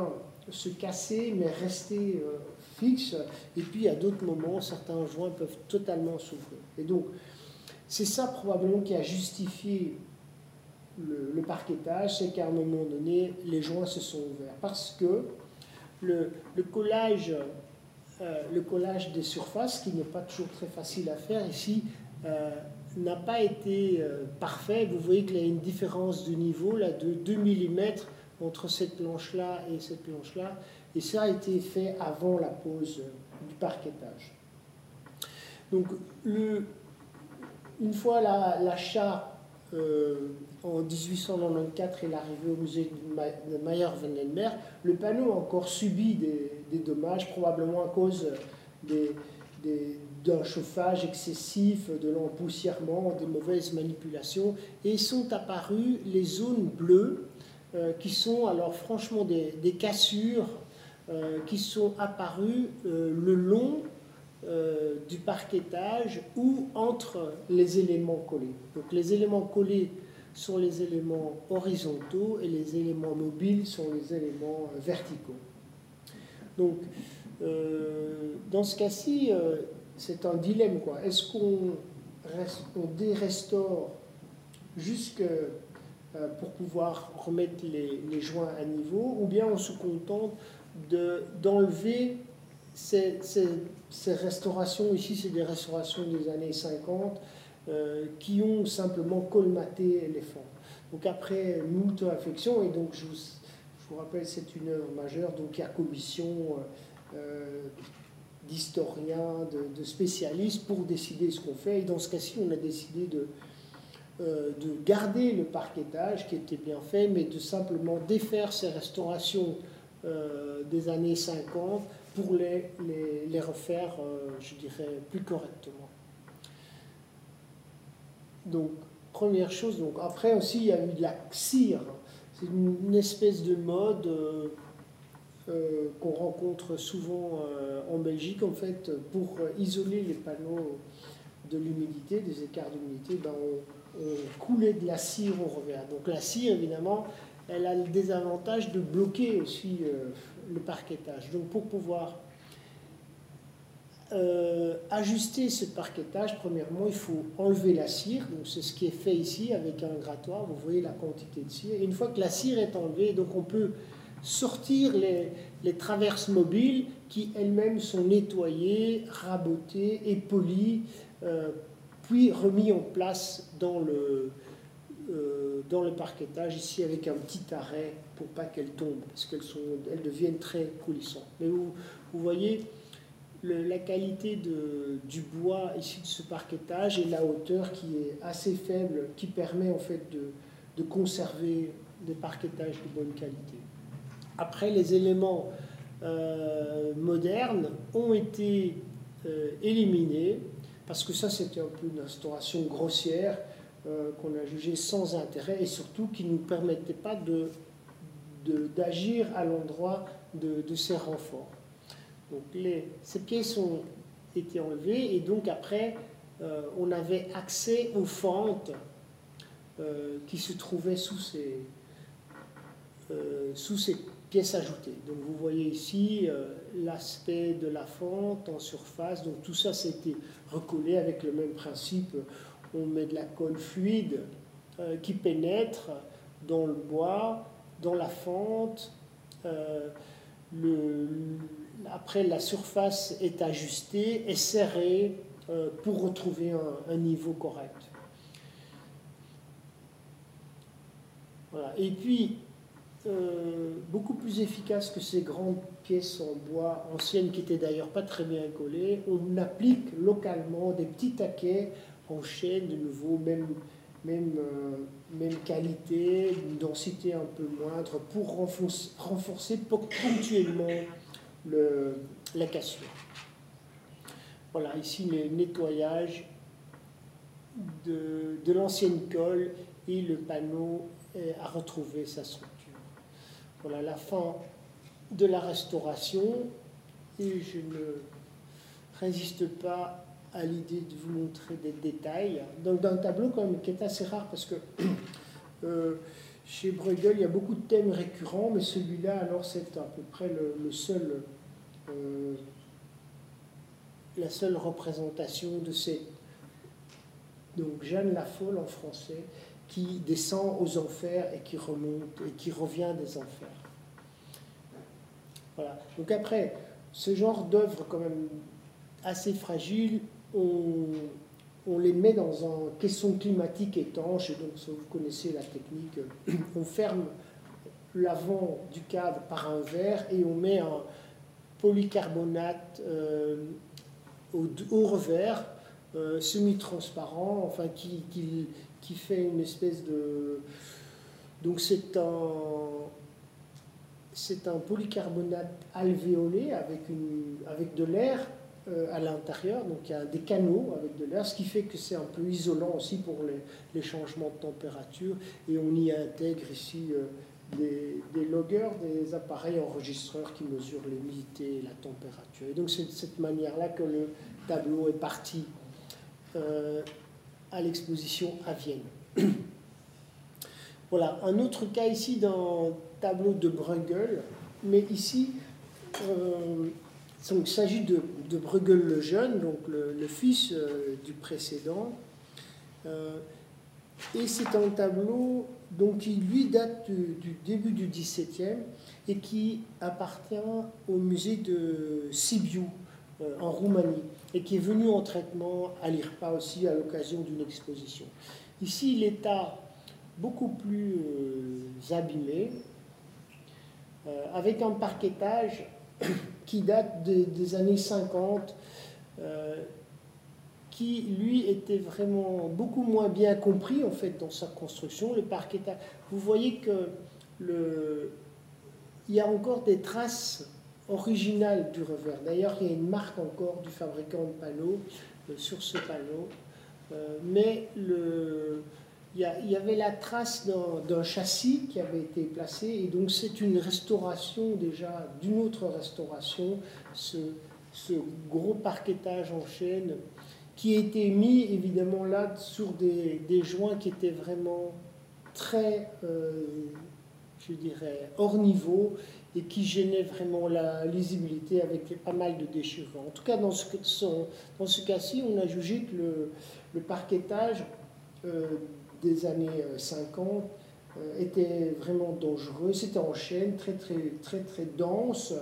se casser mais rester fixes et puis à d'autres moments, certains joints peuvent totalement s'ouvrir. Et donc, c'est ça probablement qui a justifié le, parquetage, c'est qu'à un moment donné, les joints se sont ouverts parce que le, le collage euh, le collage des surfaces, qui n'est pas toujours très facile à faire ici, euh, n'a pas été euh, parfait. Vous voyez qu'il y a une différence de niveau là, de 2 mm entre cette planche-là et cette planche-là. Et ça a été fait avant la pose du parquetage. Donc, une fois l'achat en 1894 et l'arrivée au musée de Mayer-Wendenberg, le panneau a encore subi des, dommages, probablement à cause d'un chauffage excessif, de l'empoussièrement, des mauvaises manipulations, et sont apparues les zones bleues, euh, qui sont alors franchement des, cassures euh, qui sont apparues euh, le long du parquetage ou entre les éléments collés. Donc les éléments collés sont les éléments horizontaux et les éléments mobiles sont les éléments verticaux. Donc, dans ce cas-ci, c'est un dilemme. Est-ce qu'on on dérestaure jusque pour pouvoir remettre les, joints à niveau, ou bien on se contente d'enlever ces, ces, restaurations, ici c'est des restaurations des années 50, euh, qui ont simplement colmaté les fonds. Donc après moult affection, et donc je vous, je vous rappelle, c'est une œuvre majeure, donc il y a commission euh, euh, d'historiens, de, spécialistes pour décider ce qu'on fait. Et dans ce cas-ci, on a décidé de, de garder le parquetage qui était bien fait, mais de simplement défaire ces restaurations des années 50 pour les, refaire, je dirais, plus correctement. Donc, première chose, donc après aussi, il y a eu de la cire. C'est une, espèce de mode euh, qu'on rencontre souvent euh, en Belgique, en fait, pour isoler les panneaux de l'humidité, des écarts d'humidité, ben coulait de la cire au revers. Donc la cire, évidemment, elle a le désavantage de bloquer aussi euh, le parquetage. Donc pour pouvoir ajuster ce parquetage, premièrement, il faut enlever la cire. C'est ce qui est fait ici avec un grattoir. Vous voyez la quantité de cire. Et une fois que la cire est enlevée, on peut sortir les, traverses mobiles qui elles-mêmes sont nettoyées, rabotées et polies, euh, puis remis en place dans le, euh, dans le parquetage, ici avec un petit arrêt pour pas qu'elles tombent, parce qu'elles elles deviennent très coulissantes. Mais vous, vous voyez la qualité de, du bois ici de ce parquetage et la hauteur qui est assez faible, qui permet en fait de, de conserver des parquetages de bonne qualité. Après, les éléments euh, modernes ont été euh, éliminés, parce que ça, c'était un peu une instauration grossière euh, qu'on a jugée sans intérêt et surtout qui ne nous permettait pas de, d'agir à l'endroit de, ces renforts. Donc ces pièces ont été enlevées et donc après, on avait accès aux fentes qui se trouvaient sous ces, sous ces pièces ajoutées. Donc vous voyez ici euh, l'aspect de la fente en surface. Donc tout ça, c'était recollé avec le même principe. On met de la colle fluide euh, qui pénètre dans le bois, dans la fente. Euh, après, la surface est ajustée et serrée pour retrouver un, un niveau correct. Voilà. Et puis, euh, beaucoup plus efficace que ces grandes pièces en bois anciennes qui étaient d'ailleurs pas très bien collées. On applique localement des petits taquets en chaîne, de nouveau, même, même, euh, même qualité, une densité un peu moindre pour renforcer, ponctuellement le, la cassure. Voilà, ici le nettoyage de, l'ancienne colle et le panneau a retrouvé sa structure. Voilà la fin de la restauration et je ne résiste pas à l'idée de vous montrer des détails. Donc d'un tableau qui est assez rare parce que <coughs> euh, chez Bruegel il y a beaucoup de thèmes récurrents, mais celui-là alors c'est à peu près le, seul, euh, la seule représentation de ces donc Jeanne la Folle en français qui descend aux enfers et qui remonte et qui revient des enfers. Voilà. Donc après, ce genre d'œuvres quand même assez fragiles, on, les met dans un caisson climatique étanche, donc vous connaissez la technique, <clears throat> on ferme l'avant du cadre par un verre et on met un polycarbonate euh, au, revers, euh, semi-transparent, enfin qui, qui fait une espèce de... Donc c'est un, c'est un polycarbonate alvéolé avec, une, avec de l'air euh, à l'intérieur, donc il y a des canaux avec de l'air, ce qui fait que c'est un peu isolant aussi pour les, changements de température. Et on y intègre ici euh, des, des, loggers, des appareils enregistreurs qui mesurent l'humidité et la température. Et donc c'est de cette manière-là que le tableau est parti. Euh, à l'exposition à Vienne. voilà, un autre cas ici dans le tableau de Bruegel, mais ici, euh, il s'agit de, Bruegel le jeune, donc le, fils euh, du précédent. Euh, et c'est un tableau donc, qui, lui, date du, du début du XVIIe et qui appartient au musée de Sibiu, en Roumanie et qui est venu en traitement à l'IRPA aussi à l'occasion d'une exposition. Ici, l'état beaucoup plus euh, abîmé, euh, avec un parquetage <coughs> qui date des années 50, euh, qui lui était vraiment beaucoup moins bien compris en fait dans sa construction. Le parquetage, vous voyez que le, il y a encore des traces originales du revers. D'ailleurs, il y a une marque encore du fabricant de panneaux euh, sur ce panneau. Euh, mais il, y avait la trace d'un châssis qui avait été placé, et donc c'est une restauration déjà d'une autre restauration, ce, gros parquetage en chaîne qui été mis évidemment là sur des, des joints qui étaient vraiment très, euh, je dirais, hors niveau et qui gênaient vraiment la lisibilité avec pas mal de déchirures. En tout cas, dans ce, cas-ci, on a jugé que le, le parquetage euh, des années 50 euh, euh, était vraiment dangereux. C'était en chêne, très très très très dense.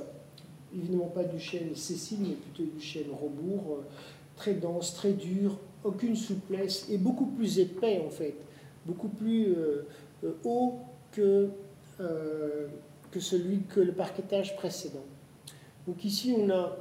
Évidemment pas du chêne Cécile, mais plutôt du chêne Robourg. Très dense, très dur, aucune souplesse et beaucoup plus épais en fait, beaucoup plus haut que, celui que le parquetage précédent. Donc ici on a,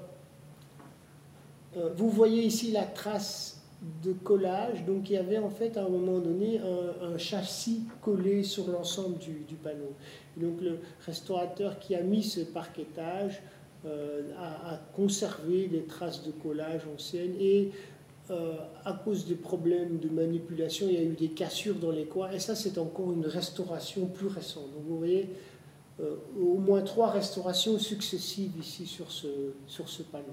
vous voyez ici la trace de collage. Donc il y avait en fait à un moment donné un, châssis collé sur l'ensemble du, panneau. donc le restaurateur qui a mis ce parquetage euh, a, conservé des traces de collage anciennes et euh, à cause des problèmes de manipulation, il y a eu des cassures dans les coins et ça c'est encore une restauration plus récente. Donc vous voyez euh, au moins trois restaurations successives ici sur ce, sur ce panneau.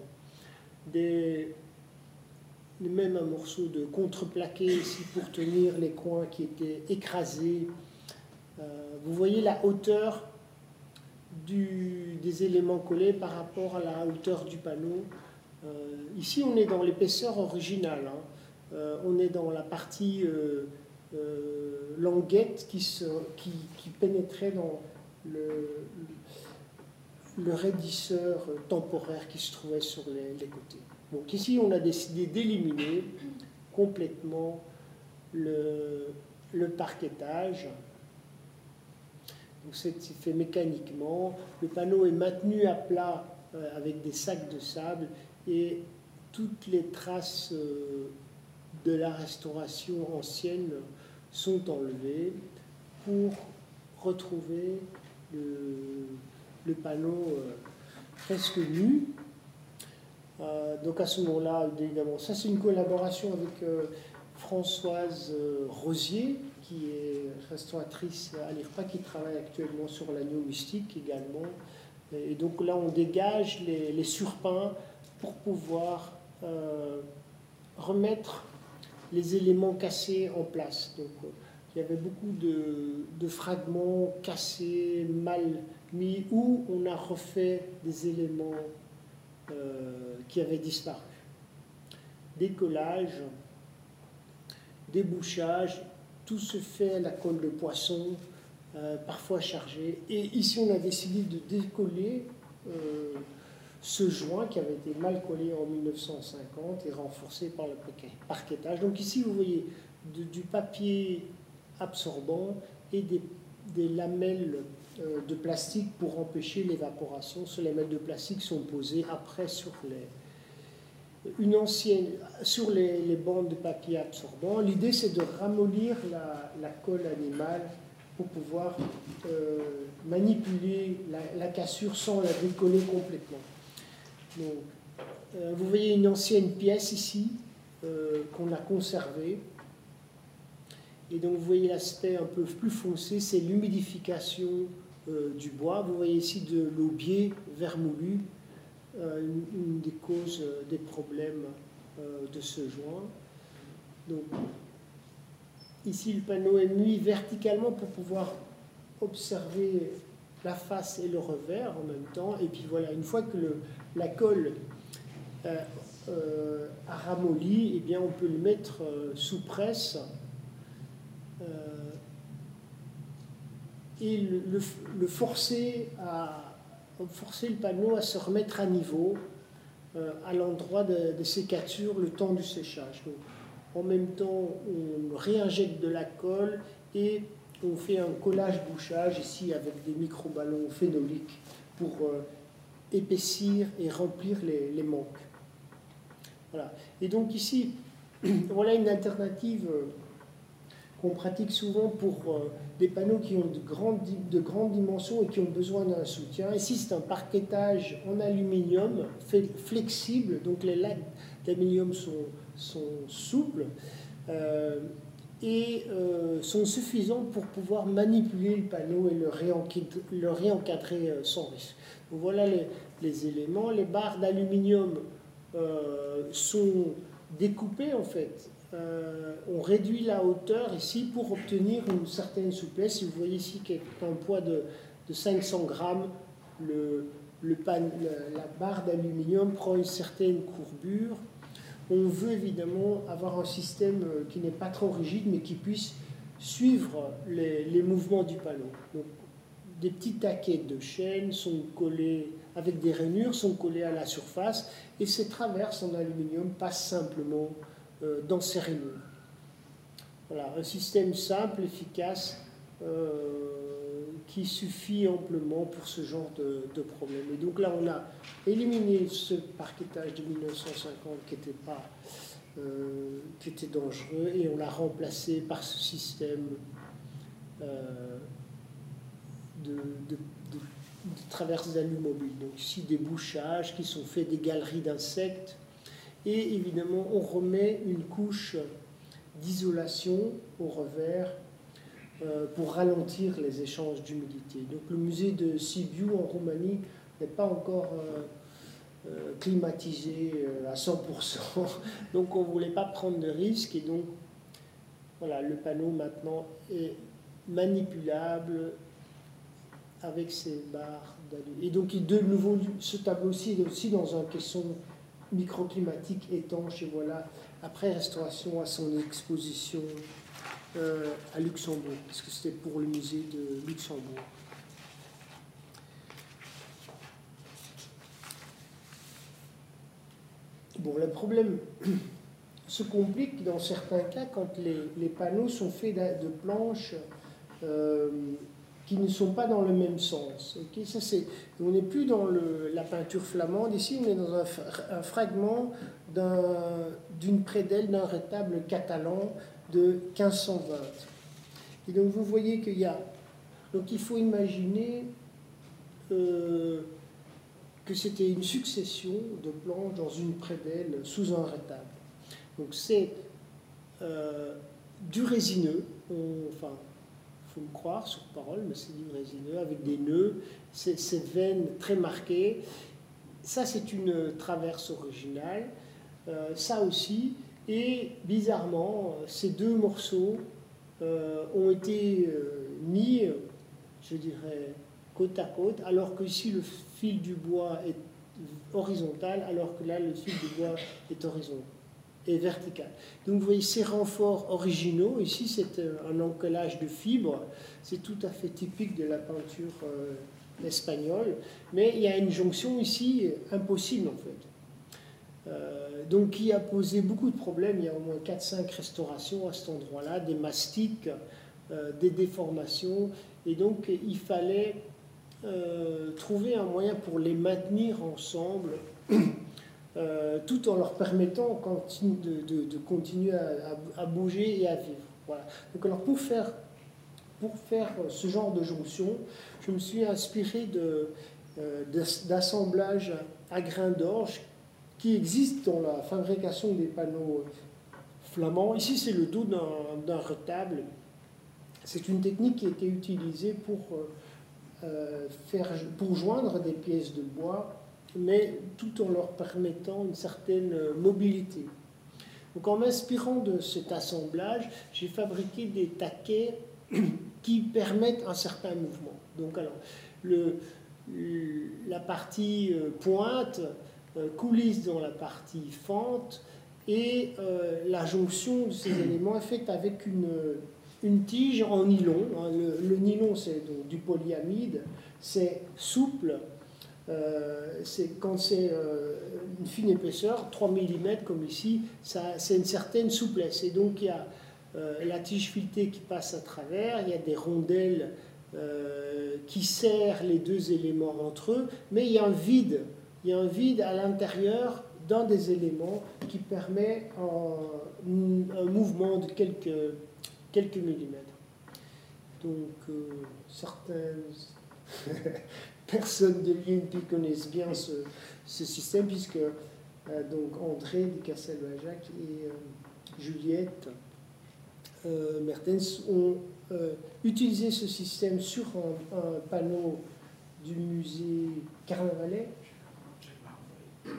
Des, même un morceau de contreplaqué ici pour tenir les coins qui étaient écrasés. Euh, vous voyez la hauteur des éléments collés par rapport à la hauteur du panneau. Euh, ici, on est dans l'épaisseur originale. Hein. On est dans la partie languette qui, pénétrait dans le, le raidisseur temporaire qui se trouvait sur les côtés. Donc ici, on a décidé d'éliminer complètement le, le parquetage. Donc c'est fait mécaniquement. Le panneau est maintenu à plat euh, avec des sacs de sable et toutes les traces euh, de la restauration ancienne sont enlevées pour retrouver le, panneau euh, presque nu. Euh, donc à ce moment-là, évidemment, ça c'est une collaboration avec euh, Françoise Rosier, qui est restauratrice à l'IRPA, qui travaille actuellement sur l'agneau mystique également. Et donc là, on dégage les, les pour pouvoir remettre les éléments cassés en place. Donc il y avait beaucoup de, fragments cassés, mal mis, où on a refait des éléments euh, qui avaient disparu. Décollage, débouchage, tout se fait à la colle de poisson, euh, parfois chargé. Et ici, on a décidé de décoller euh, ce joint qui avait été mal collé en 1950 et renforcé par le parquetage. Donc ici, vous voyez du papier absorbant et des, des lamelles euh, de plastique pour empêcher l'évaporation. Ces lamelles de plastique sont posées après sur les, une ancienne, sur les, bandes de papier absorbant. L'idée, c'est de ramollir la, colle animale pour pouvoir euh, manipuler la, cassure sans la décoller complètement. Donc, euh, vous voyez une ancienne pièce ici qu'on a conservée. Et donc vous voyez l'aspect un peu plus foncé, c'est l'humidification euh, du bois. Vous voyez ici de l'aubier vermoulu, euh, une, des causes euh, des problèmes de ce joint. Donc, ici, le panneau est mis verticalement pour pouvoir observer la face et le revers en même temps. Et puis voilà, une fois que la colle a ramolli, eh bien, on peut le mettre sous presse et le, forcer, à, forcer le panneau à se remettre à niveau euh, à l'endroit de, de, sécature le temps du séchage. En même temps, on réinjecte de la colle et on fait un collage-bouchage ici avec des micro-ballons phénoliques pour euh, épaissir et remplir les, les, manques. Voilà. Et donc ici, <clears throat> voilà une alternative euh, qu'on pratique souvent pour euh, des panneaux qui ont de grandes, de grandes dimensions et qui ont besoin d'un soutien. Ici, c'est un parquetage en aluminium flexible, donc les lattes d'aluminium sont, souples euh, et euh, sont suffisants pour pouvoir manipuler le panneau et le, réencadrer sans risque. Voilà les, éléments. Les barres d'aluminium sont découpées en fait euh, on réduit la hauteur ici pour obtenir une certaine souplesse. Vous voyez ici qu'un poids de, 500 grammes, la barre d'aluminium prend une certaine courbure. On veut évidemment avoir un système euh, qui n'est pas trop rigide, mais qui puisse suivre les, mouvements du panneau. Donc, des petits taquets de chaîne sont collés avec des rainures, sont collés à la surface, et ces traverses en aluminium passent simplement euh, dans ces réunions. Voilà, un système simple, efficace, euh, qui suffit amplement pour ce genre de, problème. Et donc là, on a éliminé ce parquetage de 1950 qui était, pas, euh, qui dangereux et on l'a remplacé par ce système de, de, de, d'alumobile. Donc ici, des bouchages qui sont faits des galeries d'insectes et évidemment, on remet une couche d'isolation au revers euh, pour ralentir les échanges d'humidité. Donc le musée de Sibiu en Roumanie n'est pas encore euh, euh, climatisé à 100%. <laughs> Donc on ne voulait pas prendre de risques et donc voilà, le panneau maintenant est manipulable avec ces barres d'alu. Et donc de nouveau, ce tableau-ci est aussi dans un caisson microclimatique étanche. Et voilà, après restauration à son exposition euh, à Luxembourg, parce que c'était pour le musée de Luxembourg. Bon, le problème se complique dans certains cas quand les, panneaux sont faits de, planches euh, qui ne sont pas dans le même sens. Ça, c'est, on n'est plus dans la peinture flamande, ici on est dans un, un fragment d'une prédelle d'un rétable catalan de 1520. Et donc vous voyez qu'il y a... Donc il faut imaginer euh, que c'était une succession de planches dans une prédelle sous un rétable. Donc c'est euh, du résineux, enfin faut me croire sur parole, mais c'est du résineux avec des nœuds, ces, veines très marquées. Ça, c'est une traverse originale. Euh, ça aussi. Et bizarrement, ces deux morceaux euh, ont été euh, mis, je dirais, côte à côte, alors que ici le fil du bois est horizontal, alors que là le fil du bois est horizontal et verticale. Donc vous voyez ces renforts originaux, ici c'est euh, un encollage de fibres, c'est tout à fait typique de la peinture euh, espagnole, mais il y a une jonction ici impossible en fait. Euh, donc qui a posé beaucoup de problèmes, il y a au moins 4-5 restaurations à cet endroit-là, des mastiques, des déformations, et donc il fallait trouver un moyen pour les maintenir ensemble euh, tout en leur permettant de, continuer à, bouger et à vivre. Donc alors pour faire, pour faire ce genre de jonction, je me suis inspiré euh, d'assemblages à grains d'orge qui existent dans la fabrication des panneaux flamands. Ici, c'est le dos d'un retable. C'est une technique qui a été utilisée pour, euh, faire, pour joindre des pièces de bois mais tout en leur permettant une certaine euh, mobilité. Donc en m'inspirant de cet assemblage, j'ai fabriqué des taquets <coughs> qui permettent un certain mouvement. Donc alors, le, la partie euh, pointe euh, coulisse dans la partie fente et la jonction de ces <coughs> éléments est faite avec une, une tige en nylon. Hein. Le, le nylon, c'est du polyamide, c'est souple, c'est quand c'est euh, une fine épaisseur, 3 mm comme ici, c'est une certaine souplesse. Et donc il y a euh, la tige filetée qui passe à travers, il y a des rondelles qui serrent les deux éléments entre eux, mais il y a un vide, il y a un vide à l'intérieur d'un des éléments qui permet un, mouvement de quelques quelques millimètres. Donc, euh, certaines <laughs> personnes de l'INP connaissent bien ce, système, puisque euh, donc André de Castel-Jacques et Juliette Mertens ont utilisé ce système sur un, panneau du musée Carnavalet.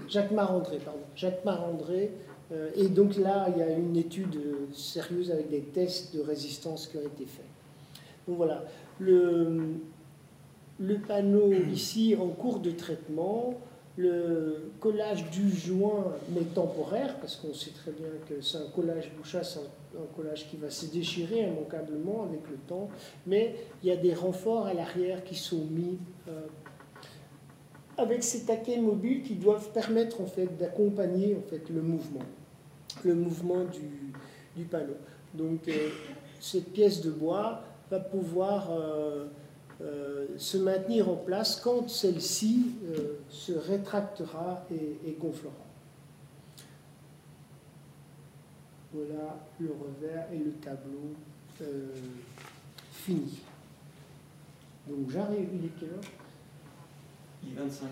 Jacques Marandré, pardon. Jacques Marandré euh, et donc là, il y a une étude sérieuse avec des tests de résistance qui ont été faits. Donc voilà, le, le panneau ici en cours de traitement, le collage du joint mais temporaire, parce qu'on sait très bien que c'est un collage bouchasse, un, un, collage qui va se déchirer immanquablement avec le temps, mais il y a des renforts à l'arrière qui sont mis euh, avec ces taquets mobiles qui doivent permettre en fait d'accompagner en fait le mouvement, le mouvement du, du panneau. Donc euh, cette pièce de bois va pouvoir euh, euh, se maintenir en place quand celle-ci se rétractera et, et, gonflera. Voilà le revers et le tableau fini. Donc j'arrive, il est quelle heure? 25.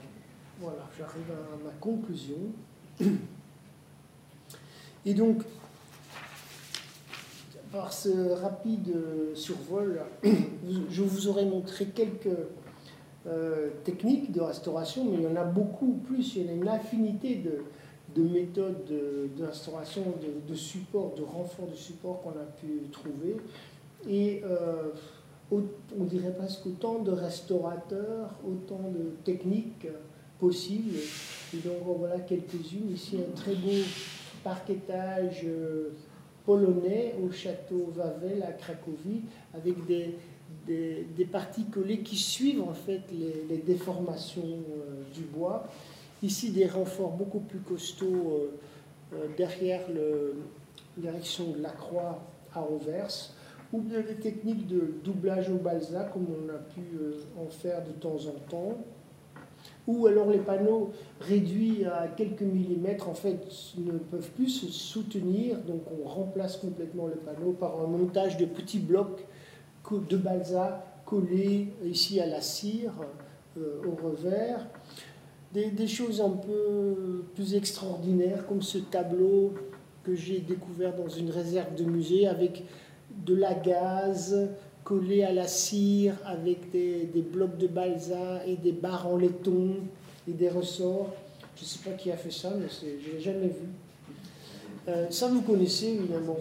Voilà, j'arrive à ma conclusion. <clears throat> Et donc, par ce rapide survol, <clears throat> je vous aurais montré quelques euh, techniques de restauration, mais il y en a beaucoup plus, il y en a une infinité de, méthodes de, restauration, de, support, de renfort de support qu'on a pu trouver. Et euh, on dirait presque autant de restaurateurs, autant de techniques possibles. Et donc voilà quelques-unes. Ici un très beau parquetage euh, polonais au château Wawel à Cracovie avec des, des, parties collées qui suivent en fait les, déformations euh, du bois. Ici des renforts beaucoup plus costauds euh, derrière la direction de la croix à Anvers ou bien des techniques de doublage au balsa, comme on a pu euh, en faire de temps en temps, ou alors les panneaux réduits à quelques millimètres, en fait, ne peuvent plus se soutenir, donc on remplace complètement le panneau par un montage de petits blocs de balsa collés ici à la cire, euh, au revers. Des, des, choses un peu plus extraordinaires, comme ce tableau que j'ai découvert dans une réserve de musée avec de la gaze collée à la cire avec des, blocs de balsa et des barres en laiton et des ressorts. Je ne sais pas qui a fait ça, mais je ne l'ai jamais vu. Euh, ça, vous connaissez évidemment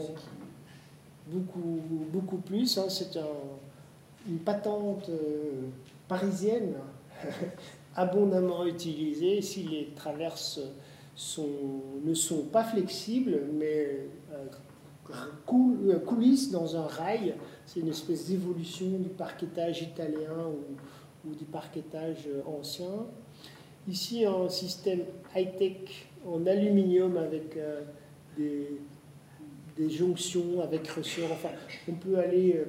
beaucoup, beaucoup plus. Hein. C'est une patente euh, parisienne <laughs> abondamment utilisée. Si les traverses ne sont pas flexibles, mais euh, euh, coulisse dans un rail. C'est une espèce d'évolution du parquetage italien ou, du parquetage euh, ancien. Ici, un système high-tech en aluminium avec euh, des, jonctions, avec ressort. Enfin, on peut aller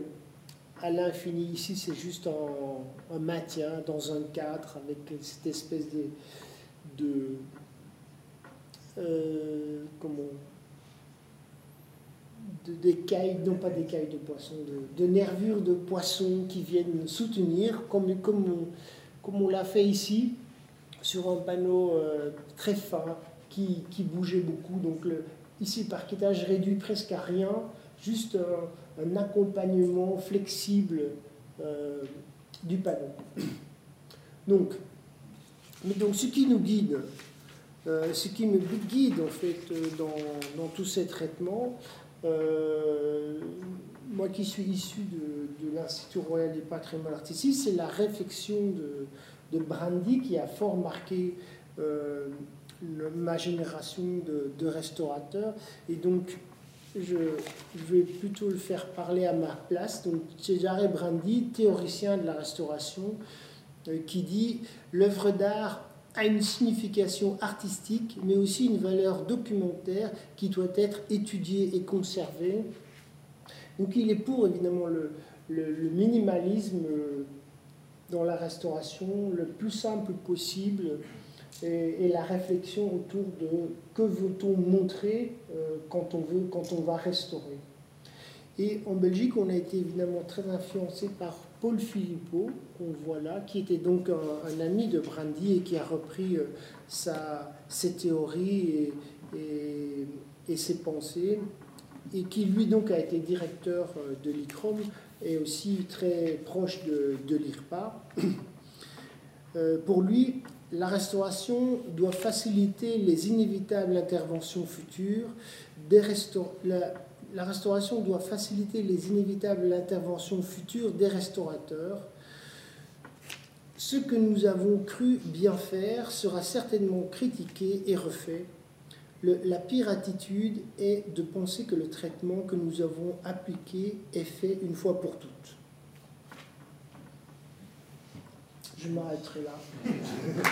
à l'infini. Ici, c'est juste un, maintien dans un cadre avec cette espèce de comment des cailles, non pas des cailles de poisson, de, nervures de poisson qui viennent soutenir, comme, comme, on, comme on l'a fait ici, sur un panneau euh, très fin qui, qui, bougeait beaucoup. Donc le, ici, parquetage réduit presque à rien, juste un, accompagnement flexible euh, du panneau. Donc, donc ce qui nous guide, euh, ce qui me guide en fait dans, dans tous ces traitements, euh, moi qui suis issu de, l'Institut royal du patrimoine artistique, c'est la réflexion de, Brandy qui a fort marqué euh, ma génération de, restaurateurs. Et donc, je, vais plutôt le faire parler à ma place. Donc, Cesare Brandy, théoricien de la restauration, euh, qui dit l'œuvre d'art a une signification artistique, mais aussi une valeur documentaire qui doit être étudiée et conservée. Donc il est pour évidemment le, minimalisme dans la restauration, le plus simple possible, et, la réflexion autour de que veut-on montrer euh, quand, on veut, quand on va restaurer? Et en Belgique, on a été évidemment très influencé par Paul Philippot, qu'on voit là, qui était donc un, ami de Brandy et qui a repris euh, sa, ses théories et, ses pensées, et qui lui donc a été directeur euh, de l'ICROM et aussi très proche de, l'IRPA. <coughs> Euh, pour lui, la restauration doit faciliter les inévitables interventions futures des la, la restauration doit faciliter les inévitables interventions futures des restaurateurs. Ce que nous avons cru bien faire sera certainement critiqué et refait. la pire attitude est de penser que le traitement que nous avons appliqué est fait une fois pour toutes. Je m'arrêterai là.